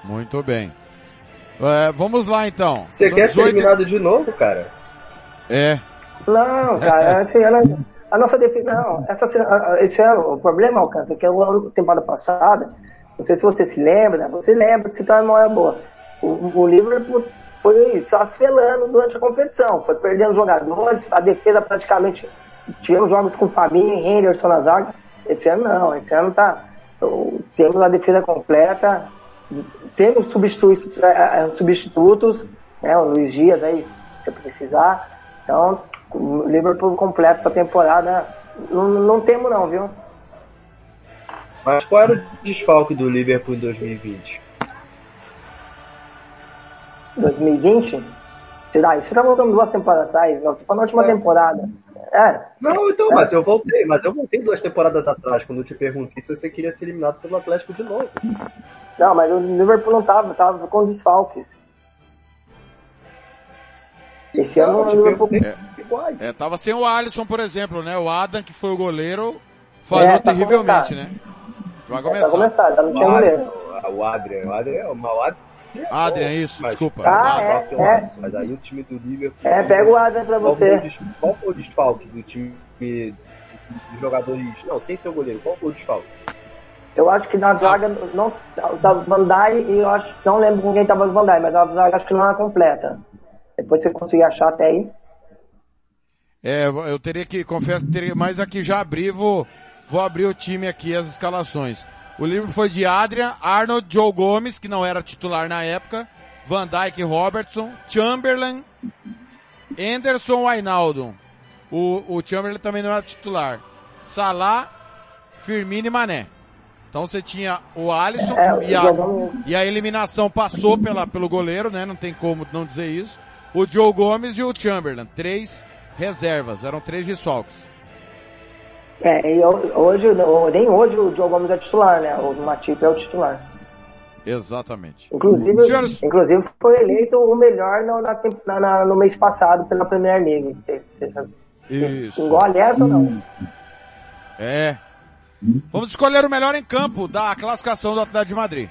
Muito bem. É, vamos lá então. Você São quer 18... ser eliminado de novo, cara? É. Não, cara, <laughs> esse ano a nossa defesa, não, essa, esse ano, o problema, Alcântara, que é a temporada passada, não sei se você se lembra, você lembra que se tá uma memória boa. O, o Liverpool foi só asfelando durante a competição, foi perdendo jogadores, a defesa praticamente, tivemos jogos com Fabinho e Henderson na zaga, esse ano não, esse ano tá, temos a defesa completa, temos substitutos, é, é, substitutos né, o Luiz Dias aí, se precisar, então o Liverpool completa essa temporada. Não, não temo não, viu? Mas qual era o desfalque do Liverpool em 2020? 2020? Será? Você tá voltando duas temporadas atrás, não? Tô falando na última é. temporada. É. Não, então, é. mas eu voltei, mas eu voltei duas temporadas atrás, quando eu te perguntei se você queria ser eliminado pelo Atlético de novo. Não, mas o Liverpool não tava, tava com desfalques. Esse ano o Liverpool. É. É, tava sem o Alisson, por exemplo, né? O Adam, que foi o goleiro, falhou é, tá terrivelmente, começar. né? Vai começar. É, tá começar, tá no time goleiro. O Adrian, o Adrian é o mau Adrian, isso, mas, desculpa. Ah, é, é. Mas aí o time do Liverpool... É, pega o Adrian pra você. Qual foi o desfalque do time de jogadores... Não, sem ser o goleiro, qual foi o desfalque? Eu acho que na zaga não tava Van Dijk e eu acho não lembro com quem tava o Van Dijk, mas a zaga acho que não era completa. Depois você conseguir achar até aí. É, eu teria que, confesso que teria, mas aqui já abri, vou, vou abrir o time aqui, as escalações. O livro foi de Adrian, Arnold, Joe Gomes, que não era titular na época, Van Dyke Robertson, Chamberlain, Anderson Ainaldo. O, o Chamberlain também não era titular. Salah, Firmino e Mané. Então você tinha o Alisson é, e, a, e a eliminação passou pela, pelo goleiro, né? Não tem como não dizer isso. O Joe Gomes e o Chamberlain. Três reservas, eram três desfalques. É, e hoje, nem hoje o Joe Gomes é titular, né? O Matip é o titular. Exatamente. Inclusive, Senhores... inclusive foi eleito o melhor no, na, na, no mês passado pela Premier League. Isso. Engole essa ou não? É. Vamos escolher o melhor em campo da classificação do Atlético de Madrid.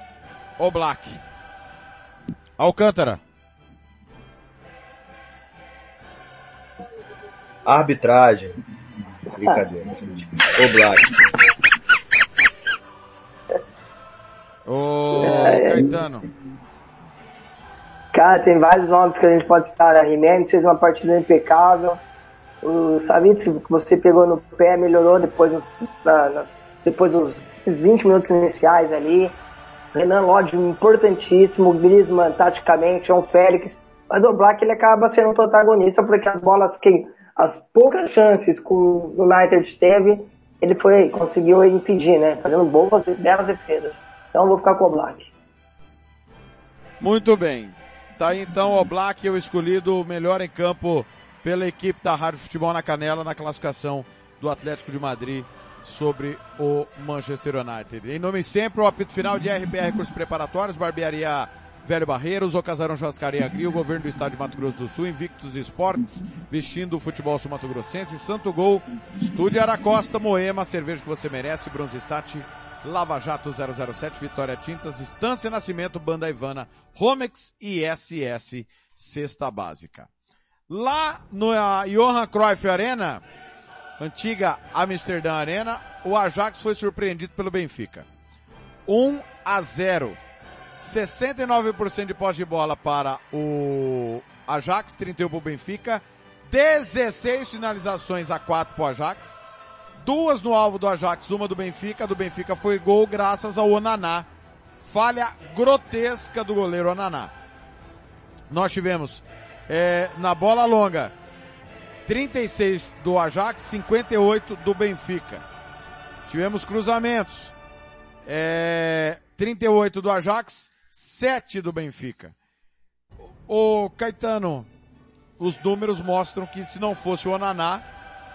o Black. Alcântara. Arbitragem. Brincadeira, gente. O Black. Ô, Caetano. Cara, tem vários nomes que a gente pode estar. A Jimenez fez uma partida impecável. O Savitz, que você pegou no pé, melhorou depois, na, na, depois dos 20 minutos iniciais ali. Renan Lodge, importantíssimo. Griezmann, taticamente. João Félix. Mas o Black ele acaba sendo um protagonista porque as bolas que as poucas chances que o United teve, ele foi conseguiu impedir, né? Fazendo boas, belas defesas. Então vou ficar com o Black. Muito bem. Tá então o Black, eu escolhido o melhor em campo pela equipe da Rádio Futebol na Canela na classificação do Atlético de Madrid sobre o Manchester United. Em nome sempre, o apito final de RBR Cursos Preparatórios, Barbearia Velho Barreiros, o Casarão Churrascaria Agri, o Governo do Estado de Mato Grosso do Sul, Invictus Esportes, vestindo o futebol sul-mato grossense, Santo Gol, Estúdio Aracosta, Moema, cerveja que você merece, Bronze Sat, Lava Jato 007, Vitória Tintas, Estância Nascimento, Banda Ivana, Romex e SS Cesta Básica. Lá no Johan Cruyff Arena, antiga Amsterdã Arena, o Ajax foi surpreendido pelo Benfica. 1 a 0. 69% de posse de bola para o Ajax, 31 para o Benfica, 16 finalizações a 4 para o Ajax, duas no alvo do Ajax, uma do Benfica, do Benfica foi gol graças ao Onaná. Falha grotesca do goleiro Onaná. Nós tivemos é, na bola longa 36 do Ajax, 58 do Benfica. Tivemos cruzamentos. É, 38 do Ajax, 7 do Benfica. O Caetano, os números mostram que se não fosse o Onaná,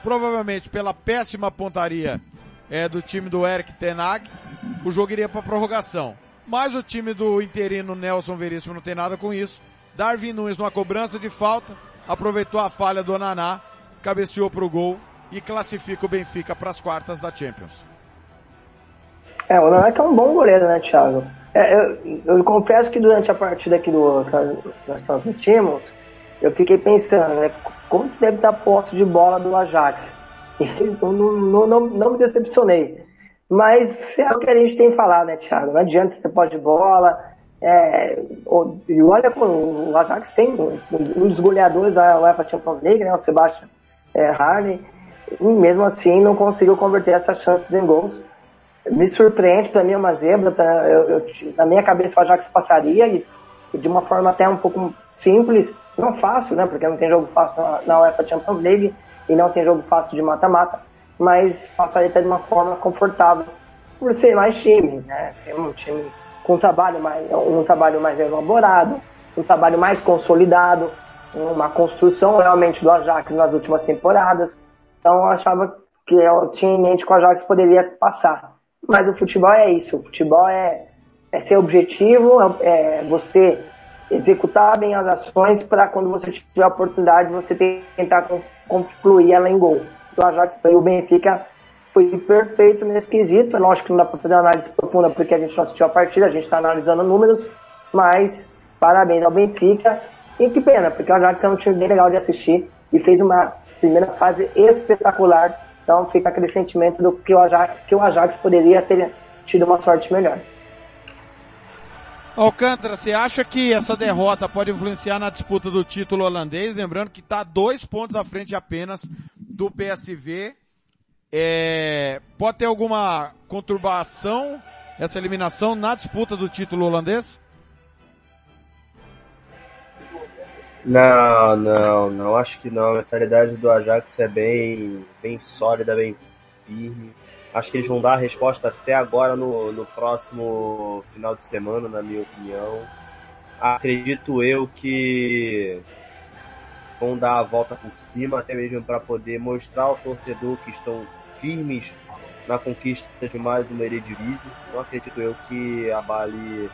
provavelmente pela péssima pontaria é, do time do Eric Tenag, o jogo iria para prorrogação. Mas o time do interino Nelson Veríssimo não tem nada com isso. Darwin Nunes numa cobrança de falta, aproveitou a falha do Naná, cabeceou para o gol e classifica o Benfica para as quartas da Champions. É, o Naná que é um bom goleiro, né, Thiago? É, eu, eu, confesso que durante a partida aqui do que nós transmitimos, eu fiquei pensando, né, como que deve estar posse de bola do Ajax? <laughs> E não, não, não, não me decepcionei. Mas é o que a gente tem falado, né, Thiago? Não adianta você ter posse de bola, é, e olha, o Ajax tem um dos goleadores da UEFA Champions League, né, o Sebastian é, Harley, e mesmo assim não conseguiu converter essas chances em gols. Me surpreende, para mim é uma zebra, pra, eu, eu, na minha cabeça o Ajax passaria, e, e, de uma forma até um pouco simples, não fácil, né, porque não tem jogo fácil na, na UEFA Champions League, e não tem jogo fácil de mata-mata, mas passaria até de uma forma confortável, por ser mais time, né, ser um time com um trabalho mais, um trabalho mais elaborado, um trabalho mais consolidado, uma construção realmente do Ajax nas últimas temporadas. Então eu achava que eu tinha em mente que o Ajax poderia passar. Mas o futebol é isso, o futebol é, é ser objetivo, é, é você executar bem as ações para quando você tiver a oportunidade você tentar concluir ela em gol. O Ajax e o Benfica foi perfeito nesse quesito. É lógico que não dá para fazer uma análise profunda porque a gente não assistiu a partida, a gente está analisando números, mas parabéns ao Benfica. E que pena, porque o Ajax é um time bem legal de assistir e fez uma primeira fase espetacular. Então fica aquele sentimento do que o Ajax, que o Ajax poderia ter tido uma sorte melhor. Alcântara, você acha que essa derrota pode influenciar na disputa do título holandês? Lembrando que está dois pontos à frente apenas do PSV é, pode ter alguma conturbação essa eliminação na disputa do título holandês? Não, não, não, acho que não. A mentalidade do Ajax é bem, bem sólida, bem firme. Acho que eles vão dar a resposta até agora no, no próximo final de semana, na minha opinião. Acredito eu que vão dar a volta por cima, até mesmo para poder mostrar ao torcedor que estão firmes na conquista de mais uma Eredivisie. Não acredito eu que abale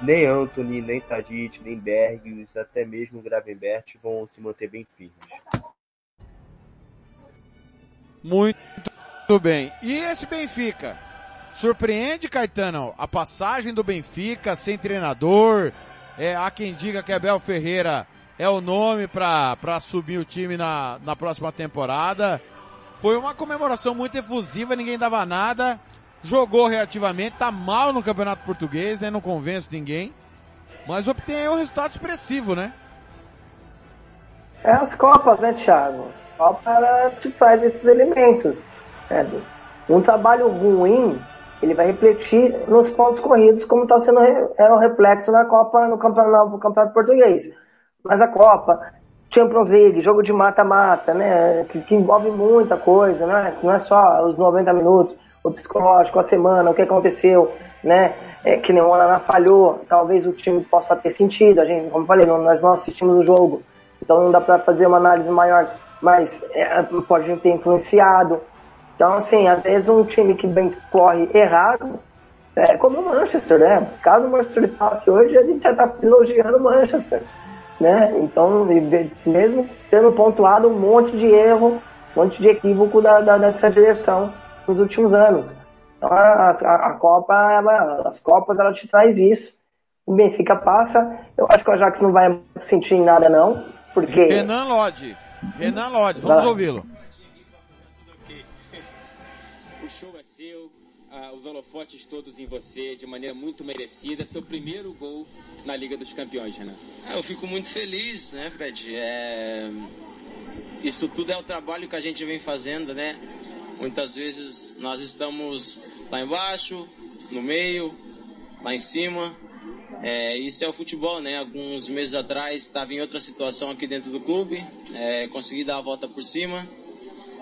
nem Anthony, nem Tadic, nem Berg, até mesmo Gravenbert vão se manter bem firmes. Muito bem. E esse Benfica? Surpreende, Caetano, a passagem do Benfica sem treinador. É, há quem diga que Abel Ferreira é o nome para subir o time na, na próxima temporada. Foi uma comemoração muito efusiva, ninguém dava nada jogou relativamente, tá mal no Campeonato Português, né? Não convence ninguém. Mas obtém um resultado expressivo, né? É as Copas, né, Thiago? A Copa te faz esses elementos. Né? Um trabalho ruim, ele vai refletir nos pontos corridos, como está sendo é o reflexo na Copa, no campeonato, no campeonato português. Mas a Copa, Champions League, jogo de mata-mata, né? Que, que, envolve muita coisa, né? Não é só os 90 minutos o psicológico, a semana, o que aconteceu, né? É, que nem o Ananá falhou, talvez o time possa ter sentido. A gente, como eu falei, nós não assistimos o jogo, então não dá para fazer uma análise maior, mas é, pode ter influenciado. Então, assim, às vezes um time que bem corre errado, é como o Manchester, né? Caso o Manchester passe hoje, a gente já está elogiando o Manchester, né? Então, mesmo tendo pontuado um monte de erro, um monte de equívoco da, da, dessa direção, nos últimos anos. Então a, a, a Copa, ela, as Copas, ela te traz isso. O Benfica passa. Eu acho que o Ajax não vai sentir em nada não, porque... Renan Lodge. Renan Lodge, vamos ouvi-lo. Holofotes todos em você, de maneira muito merecida. Seu primeiro gol na Liga dos Campeões, Renan. É, eu fico muito feliz, né, Fred? É... Isso tudo é o trabalho que a gente vem fazendo, né? Muitas vezes nós estamos lá embaixo, no meio, lá em cima. É, isso é o futebol, né? Alguns meses atrás estava em outra situação aqui dentro do clube, é, consegui dar a volta por cima.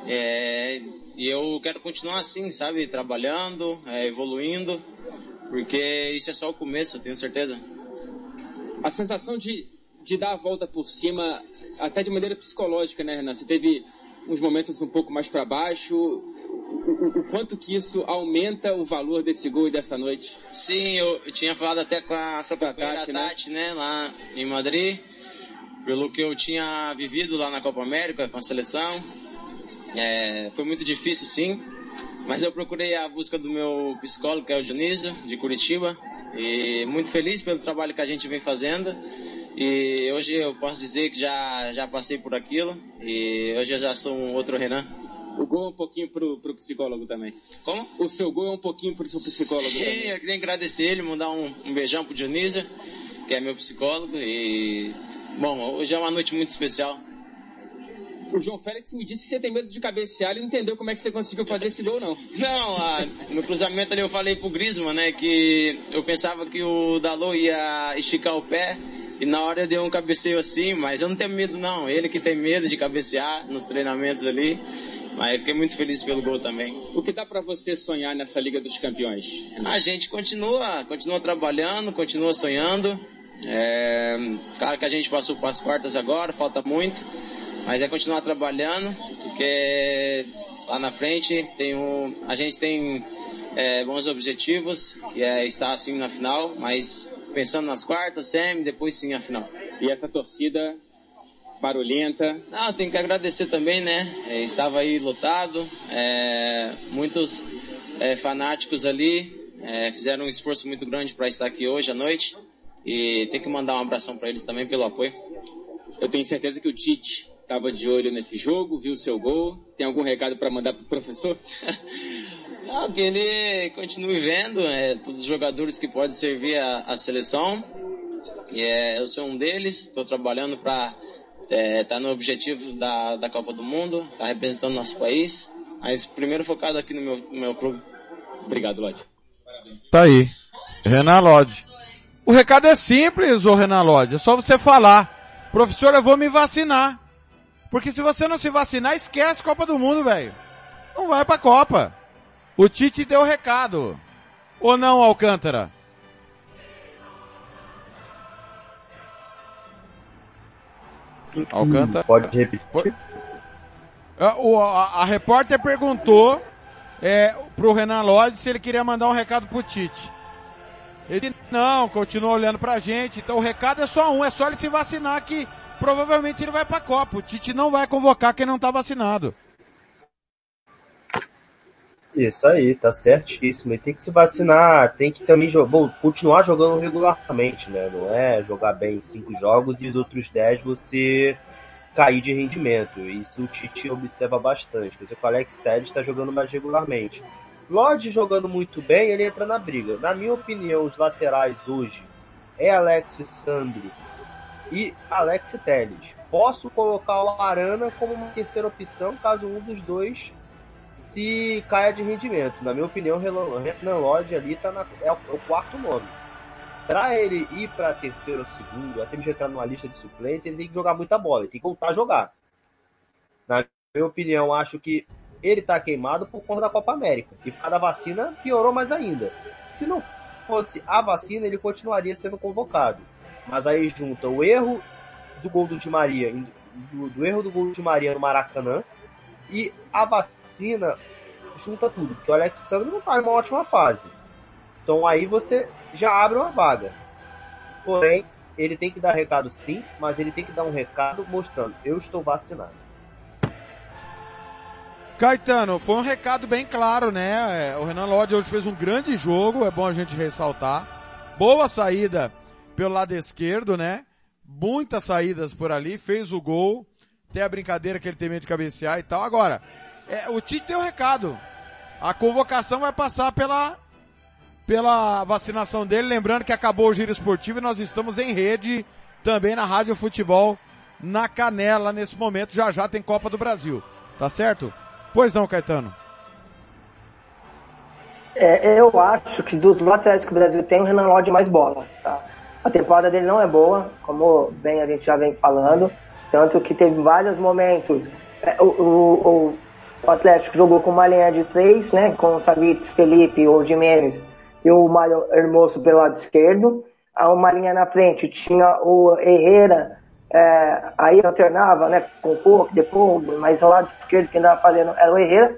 É, e eu quero continuar assim, sabe? Trabalhando, é, evoluindo, porque isso é só o começo, eu tenho certeza. A sensação de, de dar a volta por cima, até de maneira psicológica, né, Renan? Você teve uns momentos um pouco mais para baixo. O, o, quanto que isso aumenta o valor desse gol e dessa noite? Sim, eu, eu tinha falado até com a sua Tati, né? Tati, né, lá em Madrid, pelo que eu tinha vivido lá na Copa América com a seleção. É, foi muito difícil, sim, mas eu procurei a busca do meu psicólogo, que é o Dionísio, de Curitiba, e muito feliz pelo trabalho que a gente vem fazendo. E hoje eu posso dizer que já, já passei por aquilo e hoje eu já sou um outro Renan. O gol é um pouquinho pro, pro psicólogo também. Como? O seu gol é um pouquinho pro seu psicólogo Sim, também. eu queria agradecer ele, mandar um, um beijão pro Dionísio, que é meu psicólogo. E, bom, hoje é uma noite muito especial. O João Félix me disse que você tem medo de cabecear e não entendeu como é que você conseguiu fazer esse gol, não. Não, a, no cruzamento ali eu falei pro Grisman, né, que eu pensava que o Dalô ia esticar o pé e na hora deu um cabeceio assim, mas eu não tenho medo não. Ele que tem medo de cabecear nos treinamentos ali. Mas fiquei muito feliz pelo gol também. O que dá para você sonhar nessa Liga dos Campeões? A gente continua, continua trabalhando, continua sonhando. É, claro que a gente passou para as quartas agora, falta muito, mas é continuar trabalhando, porque lá na frente tem um, a gente tem é, bons objetivos, que é estar assim na final, mas pensando nas quartas, semi, depois sim a final. E essa torcida barulhenta? Não, tenho que agradecer também, né? É, estava aí lotado, é, muitos é, fanáticos ali é, fizeram um esforço muito grande para estar aqui hoje à noite e tem que mandar um abração para eles também pelo apoio. Eu tenho certeza que o Tite estava de olho nesse jogo, viu o seu gol. Tem algum recado para mandar para o professor? <laughs> Não, que ele continue vendo é, todos os jogadores que podem servir a seleção. E, é, eu sou um deles, estou trabalhando para estar é, tá no objetivo da, da Copa do Mundo, estar tá representando nosso país. Mas primeiro focado aqui no meu, no meu clube. Obrigado, Lodge. Tá aí. Renan Lodge. O recado é simples, ô Renan Lodge. É só você falar. Professor, eu vou me vacinar. Porque se você não se vacinar, esquece Copa do Mundo, velho. Não vai pra Copa. O Tite deu o recado. Ou não, Alcântara? Alcântara. Pode repetir. A, o- a- a repórter perguntou é, pro Renan Lodge se ele queria mandar um recado pro Tite. Ele não, continua olhando pra gente. Então o recado é só um, é só ele se vacinar que provavelmente ele vai pra Copa. O Tite não vai convocar quem não tá vacinado. Isso aí, tá certíssimo. E tem que se vacinar, tem que também jo- bom, continuar jogando regularmente, né? Não é jogar bem em cinco jogos e os outros dez você cair de rendimento. Isso o Tite observa bastante. Dizer, que o Alex Telles está jogando mais regularmente. Lodge jogando muito bem, ele entra na briga. Na minha opinião, os laterais hoje é Alex Sandro e Alex Telles. Posso colocar o Arana como uma terceira opção caso um dos dois se caia de rendimento. Na minha opinião, Renan Lodge ali tá na, é, o, é quarto nome. Para ele ir para terceiro ou segundo, até mesmo entrar numa lista de suplentes, ele tem que jogar muita bola, ele tem que voltar a jogar. Na minha opinião, acho que ele tá queimado por conta da Copa América. E por causa da vacina, piorou mais ainda. Se não fosse a vacina, ele continuaria sendo convocado. Mas aí junta o erro do gol do Di Maria, do, do erro do gol do Di Maria no Maracanã, e a vacina junta tudo, porque o Alexandre não tá em uma ótima fase. Então aí você já abre uma vaga. Porém, ele tem que dar recado sim, mas ele tem que dar um recado mostrando, eu estou vacinado. Caetano, foi um recado bem claro, né? É, O Renan Lodge hoje fez um grande jogo, é bom a gente ressaltar. Boa saída pelo lado esquerdo, né? Muitas saídas por ali, fez o gol. Tem a brincadeira que ele tem medo de cabecear e tal. Agora, é, o Tite deu recado. A convocação vai passar pela, pela vacinação dele. Lembrando que acabou o giro esportivo e nós estamos em rede também na Rádio Futebol na Canela nesse momento. Já já tem Copa do Brasil. Tá certo? Pois não, Caetano. É, eu acho que dos laterais que o Brasil tem, o Renan Lodge mais bola. Tá? A temporada dele não é boa, como bem a gente já vem falando. Tanto que teve vários momentos. É, o, o, o Atlético jogou com uma linha de três, né? Com o Savitz, Felipe, o Jimenez e o Mário Hermoso pelo lado esquerdo. A uma linha na frente tinha o Herrera, é, aí alternava, né? Com um pouco, depois, mas o lado esquerdo que andava fazendo era o Herrera.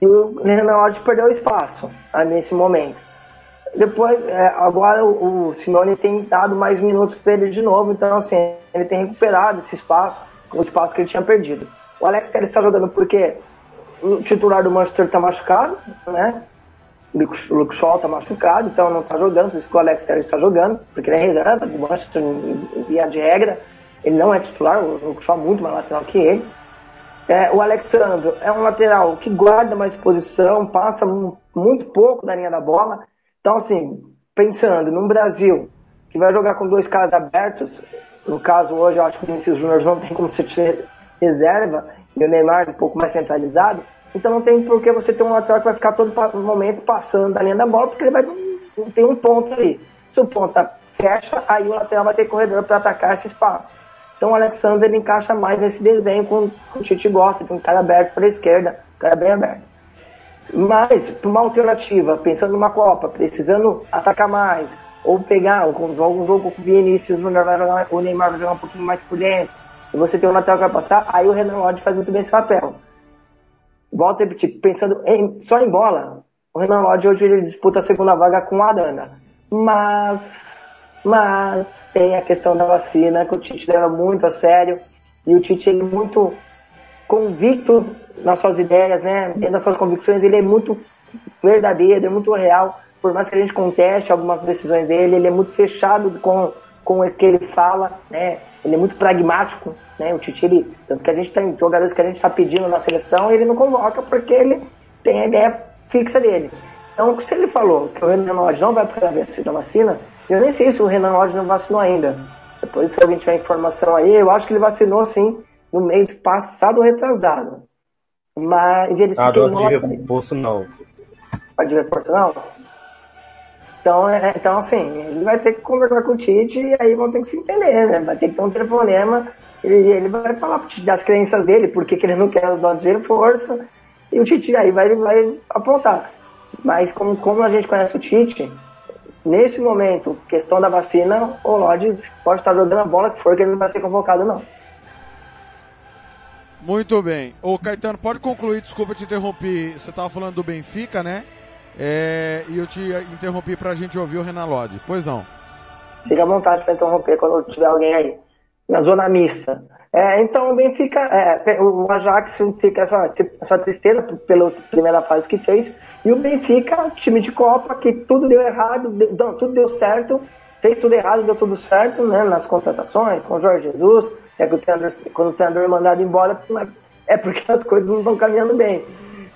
E o Renan Lodge perdeu espaço ah, nesse momento. Depois, é, agora o, o Simone tem dado mais minutos para ele de novo, então assim, ele tem recuperado esse espaço, o espaço que ele tinha perdido. O Alex Telles está jogando porque o titular do Manchester está machucado, né? O Luke- Shaw está machucado, então não está jogando, por isso que o Alex Telles está jogando, porque ele é reserva do Manchester, via de regra. Ele não é titular, o Luke Shaw é muito mais lateral que ele. É, o Alexandre é um lateral que guarda mais posição, passa mu- muito pouco da linha da bola. Então, assim, pensando num Brasil que vai jogar com dois caras abertos, no caso hoje eu acho que o Vinicius Júnior não tem como titular reserva e o Neymar um pouco mais centralizado, então não tem por que você ter um lateral que vai ficar todo momento passando da linha da bola, porque ele vai tem um ponto ali. Se o ponta fecha, aí o lateral vai ter corredor para atacar esse espaço. Então o Alexander encaixa mais nesse desenho com o Tite gosta, de um cara aberto para a esquerda, um cara bem aberto. Mas, para uma alternativa, pensando numa Copa, precisando atacar mais, ou pegar algum jogo, com o Vinícius o Neymar vai jogar um pouquinho mais por dentro, e você tem um lateral que vai passar, aí o Renan Lodge faz muito bem esse papel. Volto a repetir, pensando em- só em bola, o Renan Lodge hoje ele disputa a segunda vaga com o Arana. Mas, mas tem a questão da vacina que o Tite leva muito a sério, e o Tite ele é muito convicto nas suas ideias, né? Das suas convicções, ele é muito verdadeiro, é muito real. Por mais que a gente conteste algumas decisões dele, ele é muito fechado com, com o que ele fala, né? Ele é muito pragmático, né? O Tite, ele, tanto que a gente tem jogadores que a gente está pedindo na seleção, ele não convoca porque ele tem a ideia fixa dele. Então, se ele falou que o Renan Lodge não vai para a vacina, eu nem sei se o Renan Lodge não vacinou ainda. Depois, se alguém tiver informação aí, eu acho que ele vacinou sim no mês passado ou retrasado. Mas ele se queimou de lá- reforço não. a de reforço não? Então, é, então, assim, ele vai ter que conversar com o Tite e aí vão ter que se entender, né? Vai ter que ter um telefonema, ele, ele vai falar das crenças dele, porque que ele não quer o de força, e o Tite aí vai, vai apontar. Mas como, como a gente conhece o Tite, nesse momento, questão da vacina, o Lodge pode estar jogando a bola que for que ele não vai ser convocado, não. Muito bem. Ô Caetano, pode concluir, desculpa te interromper. Você estava falando do Benfica, né? É, e eu te interrompi para a gente ouvir o Renan Lodge. Pois não. Fica à vontade para interromper quando tiver alguém aí. Na zona mista. É, então o Benfica, é, o Ajax fica essa, essa tristeza pela primeira fase que fez, e o Benfica, time de Copa, que tudo deu errado, deu, tudo deu certo, fez tudo errado, deu tudo certo, né, nas contratações, com o Jorge Jesus, é que o quando o treinador é mandado embora, é porque as coisas não estão caminhando bem.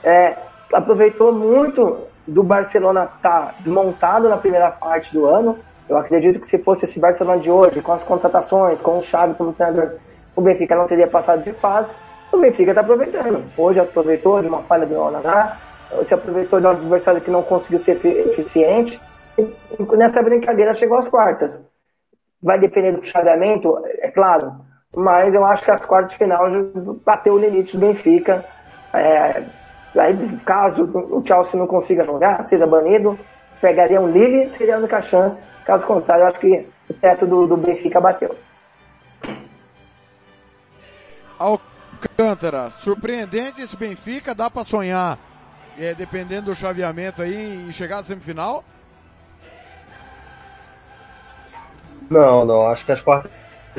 É, aproveitou muito do Barcelona estar tá desmontado na primeira parte do ano. Eu acredito que se fosse esse Barcelona de hoje, com as contratações, com o Xavi como treinador, o Benfica não teria passado de fase. O Benfica está aproveitando. Hoje aproveitou de uma falha do Onaná, se aproveitou de um adversário que não conseguiu ser eficiente. E nessa brincadeira chegou às quartas. Vai depender do chaveamento, é claro, mas eu acho que as quartas de final bateu o limite do Benfica. É, aí, caso o Chelsea não consiga jogar, seja banido, pegaria um Lille, seria a única chance. Caso contrário, eu acho que o teto do, do Benfica bateu. Alcântara, surpreendente esse Benfica, dá para sonhar, é, dependendo do chaveamento aí, em chegar à semifinal? Não, não, acho que as quartas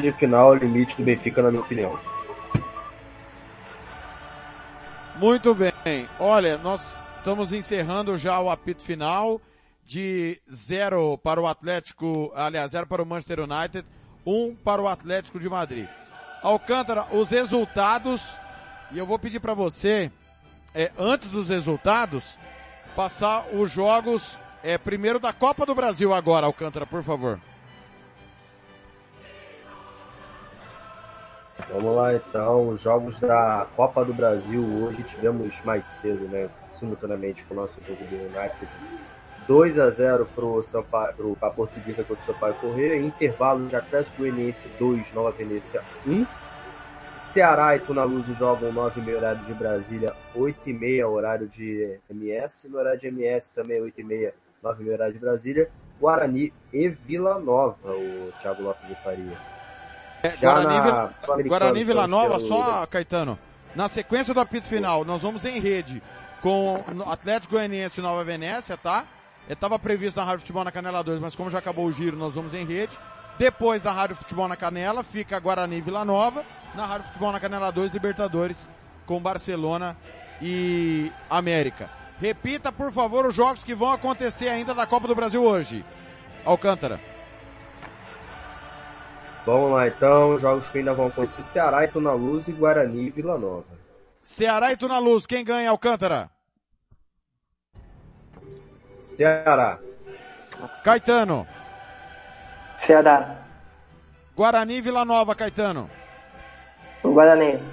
de final é o limite do Benfica, na minha opinião. Muito bem. Olha, nós estamos encerrando já o apito final de zero para o Atlético, aliás, zero para o Manchester United, um para o Atlético de Madrid. Alcântara, os resultados, e eu vou pedir para você, é, antes dos resultados, passar os jogos, é, primeiro da Copa do Brasil agora, Alcântara, por favor. Vamos lá então, os jogos da Copa do Brasil hoje tivemos mais cedo, né? Simultaneamente com o nosso jogo do United. 2 a 0 pro, Sampaio, pro pra Portuguesa contra o Sampaio Correia, intervalo de Atlético Goianiense 2, Nova Venécia 1. Ceará e Tunaluz jogam 9 h horário de Brasília, 8 h 30 horário de MS. No horário de MS também 8 h 30 9 h horário de Brasília. Guarani e Vila Nova, o Thiago Lopes de Faria. É, Guarani, Guarani Vila Nova, só, Caetano. Na sequência do apito final, nós vamos em rede com Atlético Goianiense e Nova Venécia, tá? Estava previsto na Rádio Futebol na Canela 2, mas como já acabou o giro, nós vamos em rede. Depois da Rádio Futebol na Canela, fica Guarani Vila Nova. Na Rádio Futebol na Canela 2, Libertadores com Barcelona e América. Repita, por favor, os jogos que vão acontecer ainda da Copa do Brasil hoje. Alcântara. Vamos lá então, jogos que ainda vão acontecer. Ceará e Luz e Guarani e Vila Nova. Ceará e Luz, quem ganha, Alcântara? Ceará. Caetano. Ceará. Guarani e Vila Nova, Caetano. Guarani.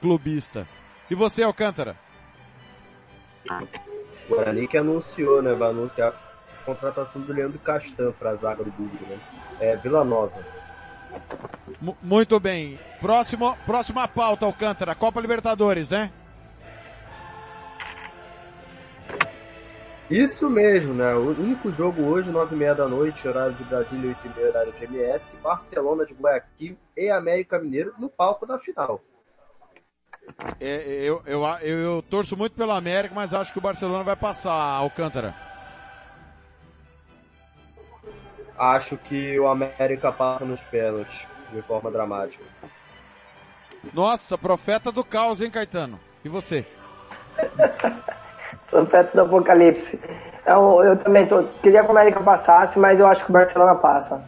Clubista. E você, Alcântara? Guarani que anunciou, né? Vai anunciar contratação do Leandro Castan para a zaga do Google, né? É, Vila Nova. M muito bem. Próximo, próxima pauta, Alcântara. Copa Libertadores, né? Isso mesmo, né? O único jogo hoje, 9h30 da noite, horário de Brasília, 8h30, horário de MS, Barcelona de Guayaquil e América Mineiro no palco da final. É, eu, eu, eu, eu torço muito pelo América, mas acho que o Barcelona vai passar, Alcântara. Acho que o América passa nos pênaltis de forma dramática. Nossa, profeta do caos, hein, Caetano? E você? <laughs> profeta do apocalipse. Eu, eu também tô, queria que o América passasse, mas eu acho que o Barcelona passa.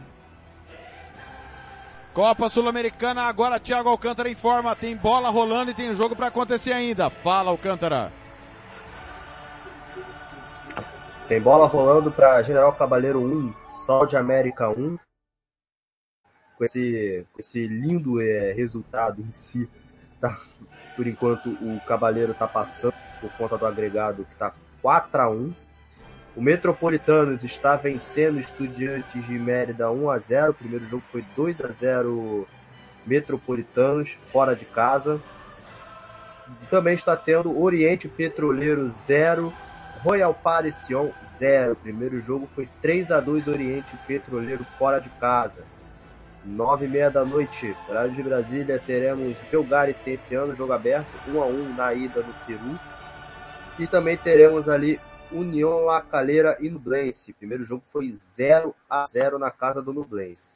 Copa Sul-Americana, agora Thiago Alcântara informa, tem bola rolando e tem jogo para acontecer ainda. Fala, Alcântara. Tem bola rolando para General Cabaleiro 1, Sol de América 1, com esse, esse lindo é, resultado em si, tá? por enquanto o Cavaleiro está passando por conta do agregado que está 4 a 1 O Metropolitanos está vencendo Estudiantes de Mérida 1 a 0. O primeiro jogo foi 2 a 0 Metropolitanos fora de casa. Também está tendo Oriente Petroleiro 0, Royal Paris Sion 0. O primeiro jogo foi 3 a 2 Oriente Petroleiro fora de casa. Nove e meia da noite, horário de Brasília, teremos Belgar e Cienciano, jogo aberto, 1 a 1 na ida no Peru. E também teremos ali União La Calera e Nublense. Primeiro jogo foi 0 a 0 na casa do Nublense.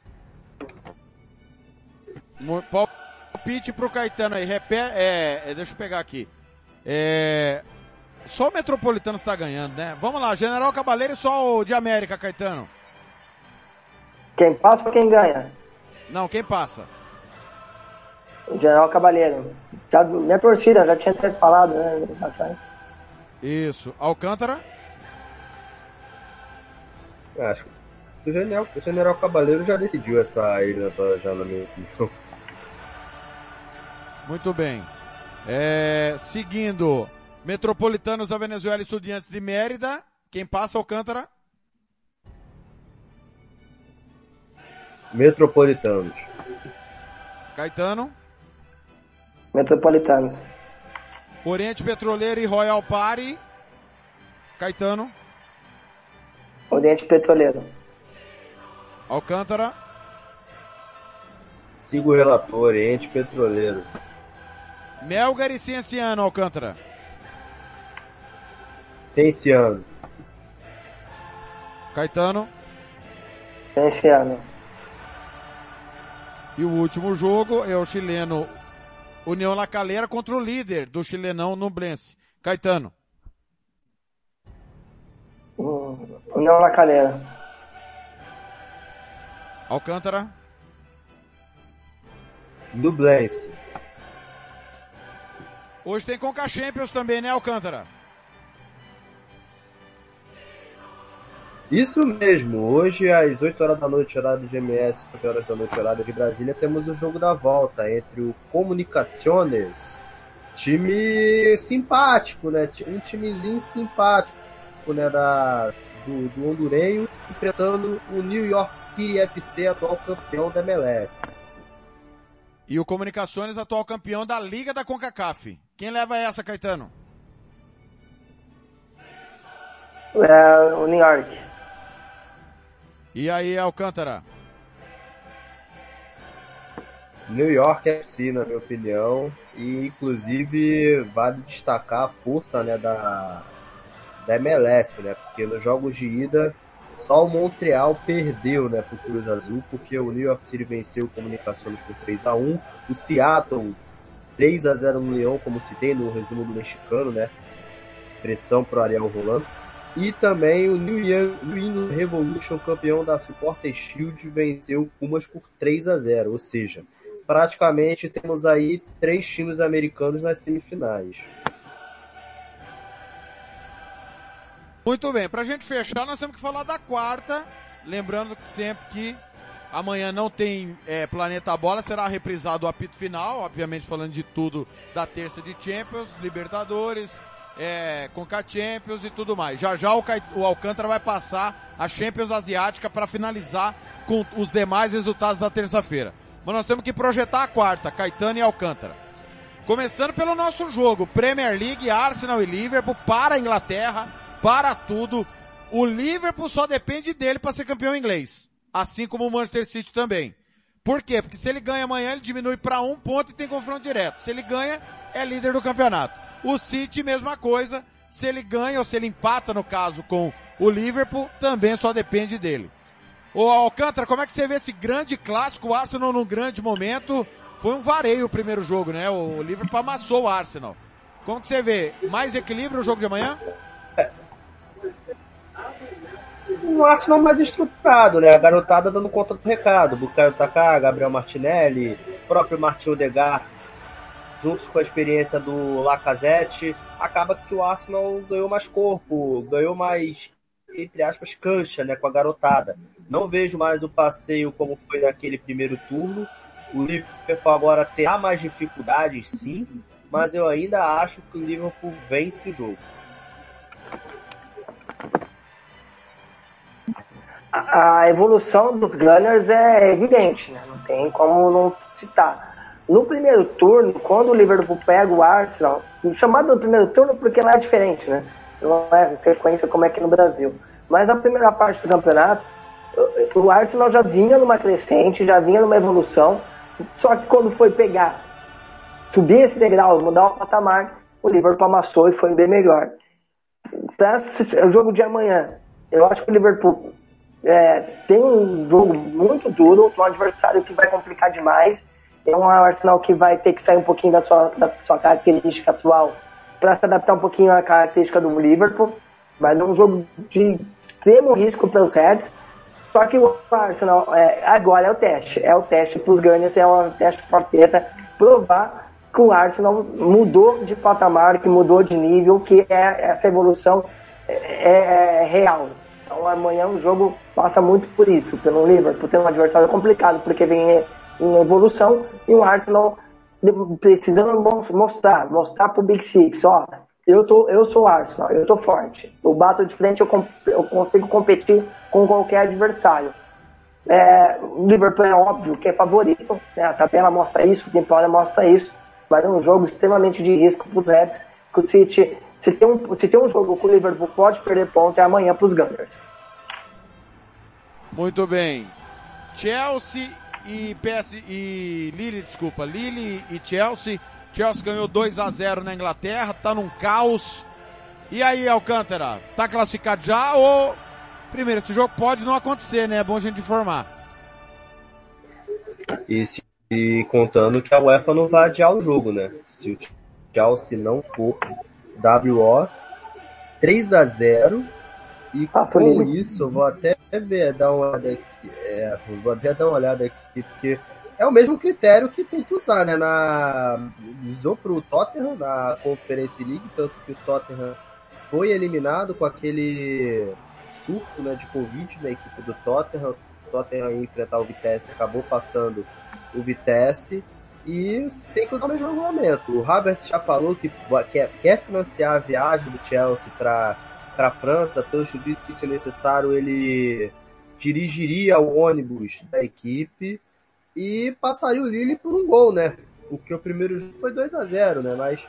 Palpite pro Caetano aí. Repé, é, é, deixa eu pegar aqui. É, só o Metropolitano está ganhando, né? Vamos lá, General Cabaleiro e só o de América, Caetano. Quem passa ou quem ganha? Não, quem passa? O General Cabaleiro. Já, minha torcida, já tinha até falado, né? Isso. Alcântara? Acho que o General, o General Cabaleiro já decidiu essa ilha já na minha opinião. Muito bem. É, seguindo, Metropolitanos da Venezuela Estudiantes de Mérida. Quem passa, Alcântara? Metropolitanos. Caetano? Metropolitanos. Oriente Petroleiro e Royal Party. Caetano? Oriente Petroleiro. Alcântara? Sigo o relator, Oriente Petroleiro. Melgar e Cienciano, Alcântara. Cienciano. Caetano. Cienciano. E o último jogo é o chileno União La Calera contra o líder do chilenão Nublense. Caetano. União La Calera. Alcântara. Nublense. Hoje tem Conca Champions também, né, Alcântara? Isso mesmo, hoje às 8 horas da noite, horário de GMS, 8 horas da noite, horário de Brasília, temos o jogo da volta entre o Comunicaciones, time simpático, né? Um timezinho simpático, né? Da, do, do hondurenho, enfrentando o New York City FC, atual campeão da MLS. E o Comunicações, atual campeão da Liga da CONCACAF. Quem leva essa, Caetano? É, o New York. E aí, Alcântara? New York FC, na minha opinião, e inclusive vale destacar a força né, da, da MLS, né? Porque nos jogos de ida só o Montreal perdeu né, pro Cruz Azul, porque o New York City venceu o Comunicações por 3 a 1 O Seattle 3 a 0 no Leão, como citei no resumo do mexicano, né? Pressão pro Ariel Rolando. E também o New England Revolution, campeão da Supporter Shield, venceu o Pumas por 3 a 0 Ou seja, praticamente temos aí três times americanos nas semifinais. Muito bem, pra gente fechar, nós temos que falar da quarta. Lembrando sempre que amanhã não tem é, Planeta Bola, será reprisado o apito final, obviamente falando de tudo da terça de Champions, Libertadores, é, Conca Champions e tudo mais. Já já o, o Alcântara vai passar a Champions Asiática para finalizar com os demais resultados da terça-feira. Mas nós temos que projetar a quarta, Caetano e Alcântara. Começando pelo nosso jogo, Premier League, Arsenal e Liverpool para a Inglaterra, para tudo. O Liverpool só depende dele para ser campeão inglês, assim como o Manchester City também. Por quê? Porque se ele ganha amanhã, ele diminui para um ponto e tem confronto direto. Se ele ganha, é líder do campeonato. O City, mesma coisa. Se ele ganha ou se ele empata, no caso, com o Liverpool, também só depende dele. Ô Alcântara, como é que você vê esse grande clássico, o Arsenal num grande momento? Foi um vareio o primeiro jogo, né? O Liverpool amassou o Arsenal. Como que você vê? Mais equilíbrio o jogo de amanhã? Um Arsenal mais estruturado, né? A garotada dando conta do recado. Bukayo Saka, Gabriel Martinelli, próprio Martin Odegaard juntos com a experiência do Lacazette, acaba que o Arsenal ganhou mais corpo, ganhou mais, entre aspas, cancha, né, com a garotada. Não vejo mais o passeio como foi naquele primeiro turno. O Liverpool agora terá mais dificuldades, sim, mas eu ainda acho que o Liverpool vence o jogo. a evolução dos Gunners é evidente, né? não tem como não citar. No primeiro turno, quando o Liverpool pega o Arsenal, chamado do primeiro turno porque lá é diferente, né? Não é sequência como é aqui no Brasil. Mas na primeira parte do campeonato, o Arsenal já vinha numa crescente, já vinha numa evolução, só que quando foi pegar, subir esse degrau, mudar o patamar, o Liverpool amassou e foi bem melhor. Para o jogo de amanhã, eu acho que o Liverpool é, tem um jogo muito duro, um adversário que vai complicar demais. É um Arsenal que vai ter que sair um pouquinho da sua, da sua característica atual para se adaptar um pouquinho à característica do Liverpool. Vai dar um jogo de extremo risco para os Reds. Só que o Arsenal é, agora é o teste. É o teste para os Gunners, é um teste forteta provar que o Arsenal mudou de patamar, que mudou de nível, que é, essa evolução é, é, é real. Então amanhã o jogo passa muito por isso, pelo Liverpool ter um adversário complicado, porque vem em evolução e o Arsenal precisando mostrar, mostrar pro Big Six, ó, eu, tô, eu sou o Arsenal, eu tô forte, eu bato de frente, eu, eu consigo competir com qualquer adversário. É, o Liverpool é óbvio que é favorito, né? a tabela mostra isso, o temporada mostra isso, mas é um jogo extremamente de risco para os Reds, que o City, se tem, um, se tem um jogo que o Liverpool pode perder ponto, é amanhã para os Gunners. Muito bem. Chelsea e PS e Lille, desculpa, Lille e Chelsea. Chelsea ganhou 2 a 0 na Inglaterra, tá num caos. E aí, Alcântara, tá classificado já ou primeiro, esse jogo pode não acontecer, né? É bom a gente informar. E, se, e contando que a UEFA não vai adiar o jogo, né? Se o Chelsea não for WO 3 a 0 e ah, com isso, eu vou até ver, dar uma olhada aqui, é, vou até dar uma olhada aqui, porque é o mesmo critério que tem que usar, né? Na, usou pro Tottenham na Conference League, tanto que o Tottenham foi eliminado com aquele surto né, de Covid na equipe do Tottenham. O Tottenham ia enfrentar o Vitesse, acabou passando o Vitesse. E tem que usar o mesmo regulamento. O Robert já falou que quer, quer financiar a viagem do Chelsea para para a França, tanto disse que se necessário ele dirigiria o ônibus da equipe e passaria o Lille por um gol, né? Porque o primeiro jogo foi 2 a 0 né? Mas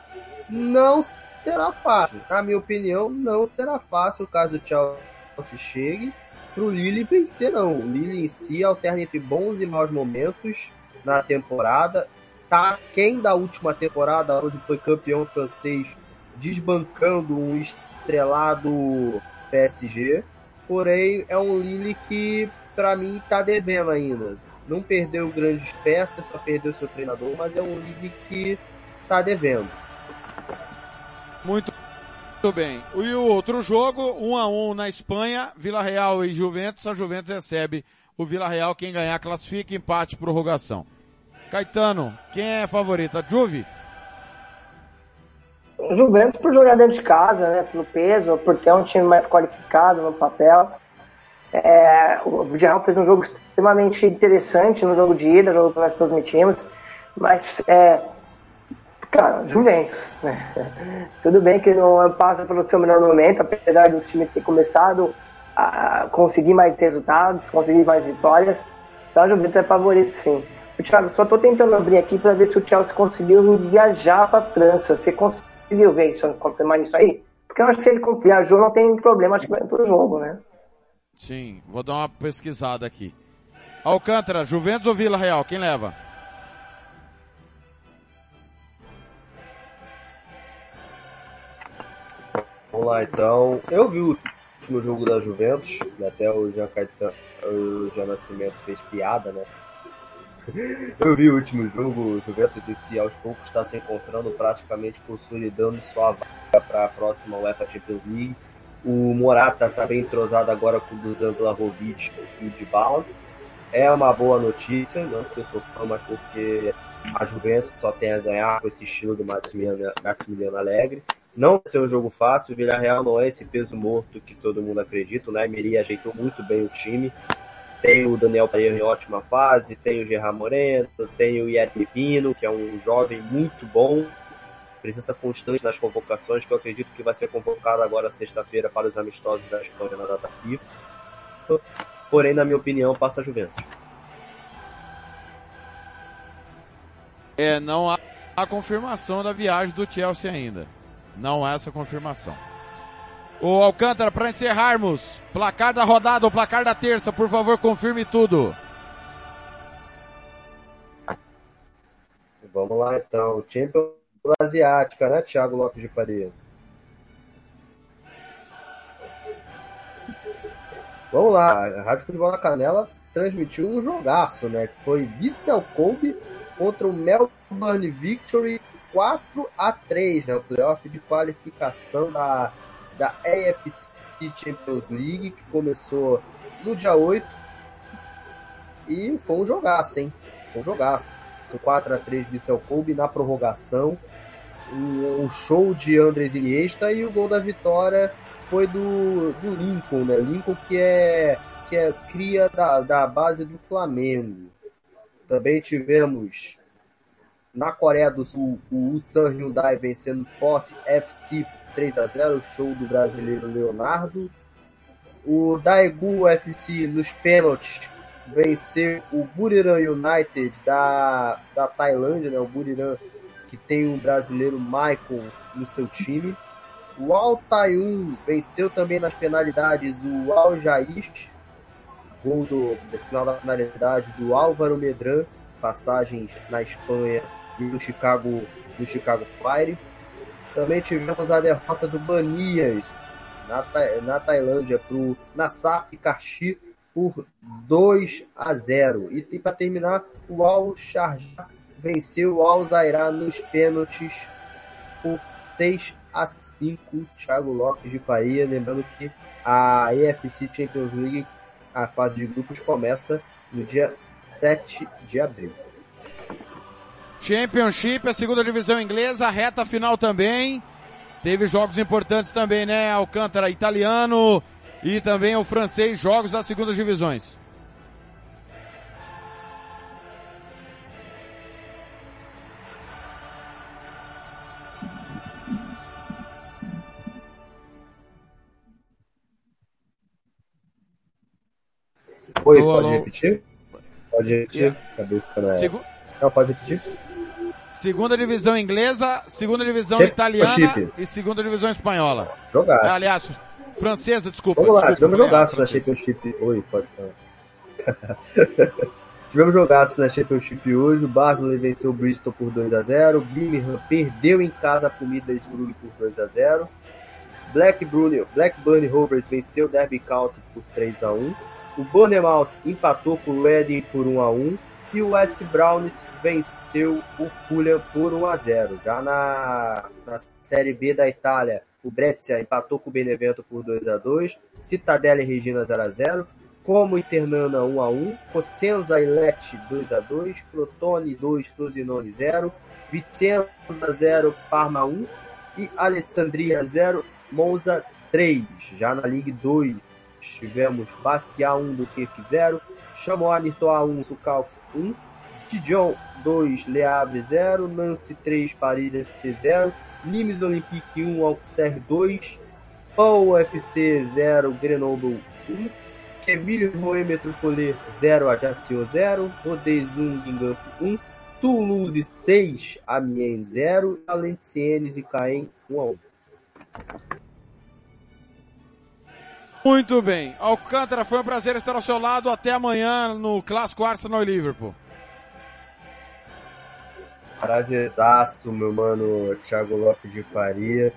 não será fácil. Na minha opinião, não será fácil caso o Chelsea chegue para o Lille vencer, não. O Lille em si alterna entre bons e maus momentos na temporada. Tá quem da última temporada, onde foi campeão francês, desbancando um estrelado PSG. Porém, é um Lille que, para mim, tá devendo ainda. Não perdeu grandes peças, só perdeu seu treinador, mas é um Lille que tá devendo. Muito, muito bem. E o outro jogo, 1 um a 1 um na Espanha, Vila Real e Juventus. A Juventus recebe o Vila Real, quem ganhar classifica, empate, prorrogação. Caetano, quem é favorita? Juve? O Juventus por jogar dentro de casa, né? Pelo peso, por ter um time mais qualificado no papel. É, o Villarreal fez um jogo extremamente interessante no jogo de ida, jogo que nós transmitimos, mas é, cara, Juventus. Né? <laughs> Tudo bem que não passa pelo seu melhor momento, apesar do time ter começado a conseguir mais resultados, conseguir mais vitórias. Então a Juventus é favorito sim. O Thiago, só estou tentando abrir aqui para ver se o Chelsea conseguiu viajar para a França. Você conseguiu conseguiu ver isso, confirmar isso aí? Porque eu acho que se ele viajou não tem problema, acho que vai pro jogo, né? Sim, vou dar uma pesquisada aqui. Alcântara, Juventus ou Vila Real? Quem leva? Vamos lá então. Eu vi o último jogo da Juventus, até o Jean, Caetano, o Jean Nascimento fez piada, né? <laughs> Eu vi o último jogo, o Juventus esse aos poucos está se encontrando praticamente consolidando sua vaga para a próxima UEFA Champions League. O Morata está bem entrosado agora com o Dusan Vlahovic e de Bala. É uma boa notícia, não porque eu sou fã, mas porque a Juventus só tem a ganhar com esse estilo do Maximiliano, Alegre. Não vai ser um jogo fácil, o Villarreal não é esse peso morto que todo mundo acredita, né? Meri ajeitou muito bem o time, tem o Daniel Pereira em ótima fase, tem o Gerard Moreno, tem o Iet Pino, que é um jovem muito bom, presença constante nas convocações, que eu acredito que vai ser convocado agora sexta-feira para os amistosos da Espanha na data FIFA. Porém, na minha opinião, passa a Juventus. É, não há a confirmação da viagem do Chelsea ainda. Não há essa confirmação. O Alcântara, para encerrarmos, placar da rodada, o placar da terça, por favor, confirme tudo. Vamos lá então, Champions Asiática, né, Thiago Lopes de Faria? Vamos lá, a Rádio Futebol na Canela transmitiu um jogaço, né? Que foi Vissel Kobe contra o Melbourne Victory 4 a 3 né? O playoff de qualificação da, da AFC Champions League, que começou no dia 8. E foi um jogaço, hein? Foi um jogaço. 4 a 3 Vissel Kobe na prorrogação. Um, show de Andres Iniesta e o gol da vitória foi do, do Lincoln, né? Lincoln que é, que é cria da, da base do Flamengo. Também tivemos na Coreia do Sul o Ulsan Hyundai vencendo Port FC 3 a 0 show do brasileiro Leonardo. O Daegu FC nos pênaltis venceu o Buriram United da, da Tailândia, né? O Buriram que tem o brasileiro Michael no seu time. O Altayun venceu também nas penalidades o Al Jaiz, gol do, do final da penalidade do Álvaro Medran, passagens na Espanha e no Chicago, no Chicago Fire. Também tivemos a derrota do Banias na, na Tailândia para o Nassaf Kashi por 2 a 0. E, e para terminar, o Al Sharjah venceu o Al Zairá nos pênaltis por 6 a 5. Thiago Lopes de Faria, lembrando que a EFC Champions League, a fase de grupos, começa no dia 7 de abril. Championship, a segunda divisão inglesa, a reta final também. Teve jogos importantes também, né? Alcântara italiano e também o francês, jogos das segundas divisões. Oi, pode repetir? Pode repetir? Yeah. Cabeça é. Segu... Não, pode repetir? Segunda divisão inglesa, segunda divisão italiana e segunda divisão espanhola. Jogar. Aliás, francesa, desculpa. Vamos lá, desculpa, tivemos jogaço na Championship. Oi, pode falar. <laughs> tivemos jogaço na Championship hoje. O Barnsley venceu o Bristol por 2 a 0 Birmingham perdeu em casa a Middlesbrough por 2 a 0 Blackburn, Blackburn Rovers venceu o Derby County por 3 a 1 o Bournemouth empatou com o Reading por 1 a 1 e o West Brown venceu o Fulham por 1 a 0. Já na, na Série B da Itália, o Brescia empatou com o Benevento por 2 a 2, Citadella e Regina 0 a 0, como Internana 1 a 1, Cosenza e Lecce 2 a 2, Crotone 2, Frosinone 0, Vicenza 0, Parma 1 e Alexandria 0, Monza 3. Já na Ligue 2, tivemos Bastia 1 do Kirk 0, Chamois Nitoa 1, Sucalx 1, Dijon 2, Le Havre 0, Nancy 3, Paris FC 0, Nimes Olympique 1, Auxerre 2, Pau FC 0, Grenoble 1, Quevilho Roé Metropole 0, Ajaccio 0, Rodez 1, Guingamp 1, Toulouse 6, Amiens 0, Valenciennes e Caen 1 a 1. Muito bem. Alcântara, foi um prazer estar ao seu lado. Até amanhã no Clássico Arsenal e Liverpool. Prazerzaço, meu mano Thiago Lopes de Faria.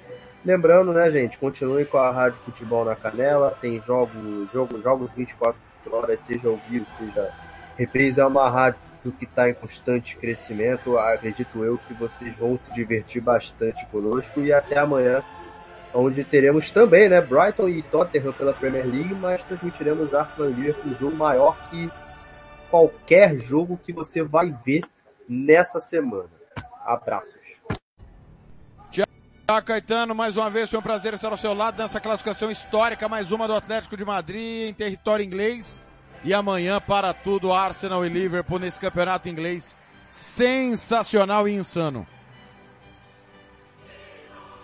Lembrando, né, gente, continue com a Rádio Futebol na Canela. Tem jogos, jogo, jogos 24 horas, seja ao vivo, seja reprise. É uma rádio que está em constante crescimento. Acredito eu que vocês vão se divertir bastante conosco. E até amanhã onde teremos também, né, Brighton e Tottenham pela Premier League, mas transmitiremos Arsenal e Liverpool, um jogo maior que qualquer jogo que você vai ver nessa semana. Abraços. Tiago Caetano, mais uma vez foi um prazer estar ao seu lado nessa classificação histórica, mais uma do Atlético de Madrid em território inglês. E amanhã para tudo Arsenal e Liverpool nesse campeonato inglês sensacional e insano.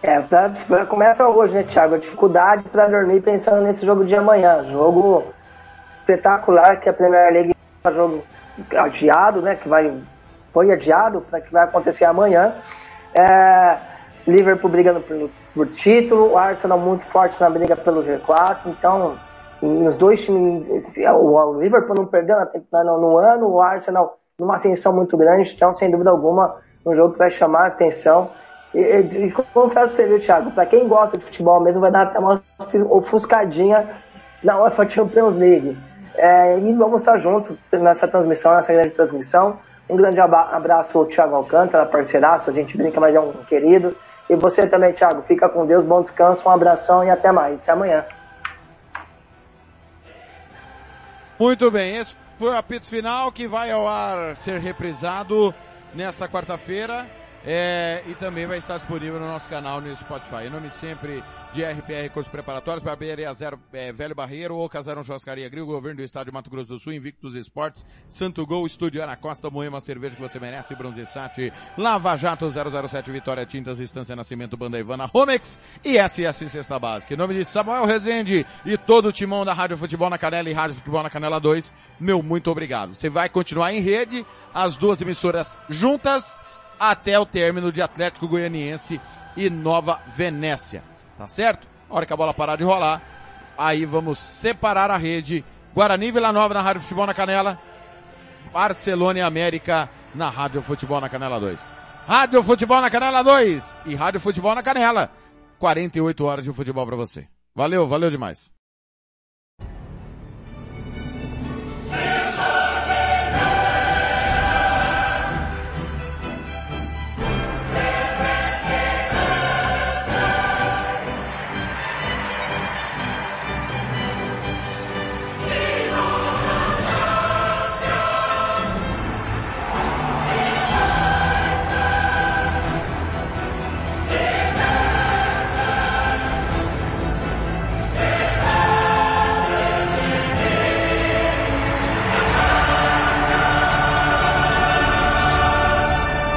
É, tá, começa hoje, né, Thiago? A dificuldade para dormir pensando nesse jogo de amanhã. Jogo espetacular que a Premier League é jogo adiado, né? Que vai foi adiado para que vai acontecer amanhã. É, Liverpool brigando por, por título, o Arsenal muito forte na briga pelo G4, então os dois times, o Liverpool não perdeu no ano, o Arsenal numa ascensão muito grande, então sem dúvida alguma um jogo que vai chamar a atenção. E, confesso pra você, viu, Thiago? Pra quem gosta de futebol mesmo, vai dar até uma ofuscadinha na UEFA Champions League. É, e vamos estar juntos nessa transmissão, nessa grande transmissão. Um grande abraço ao Thiago Alcântara, parceiraço, a gente brinca, mas é um querido. E você também, Thiago, fica com Deus, bom descanso, um abração e até mais. Até amanhã. Muito bem, esse foi o apito final que vai ao ar ser reprisado nesta quarta-feira. É, e também vai estar disponível no nosso canal no Spotify. Em nome sempre de RPR Cursos Preparatórios, Barbearia Zero, é, Velho Barreiro, ou Casarão Churrascaria Grill, Governo do Estado de Mato Grosso do Sul, Invictus Esportes, Santo Gol, Estúdio Ana Costa, Moema Cerveja que você merece, Bronze Sat, Lava Jato 007 Vitória Tintas, Estância Nascimento, Banda Ivana, Romex e SS Cesta Básica. Em nome de Samuel Rezende e todo o timão da Rádio Futebol na Canela e Rádio Futebol na Canela 2, meu muito obrigado. Você vai continuar em rede, as duas emissoras juntas, até o término de Atlético Goianiense e Nova Venécia. Tá certo? A hora que a bola parar de rolar, aí vamos separar a rede. Guarani Vila Nova na Rádio Futebol na Canela. Barcelona e América na Rádio Futebol na Canela 2. Rádio Futebol na Canela 2 e Rádio Futebol na Canela. 48 horas de futebol para você. Valeu, valeu demais.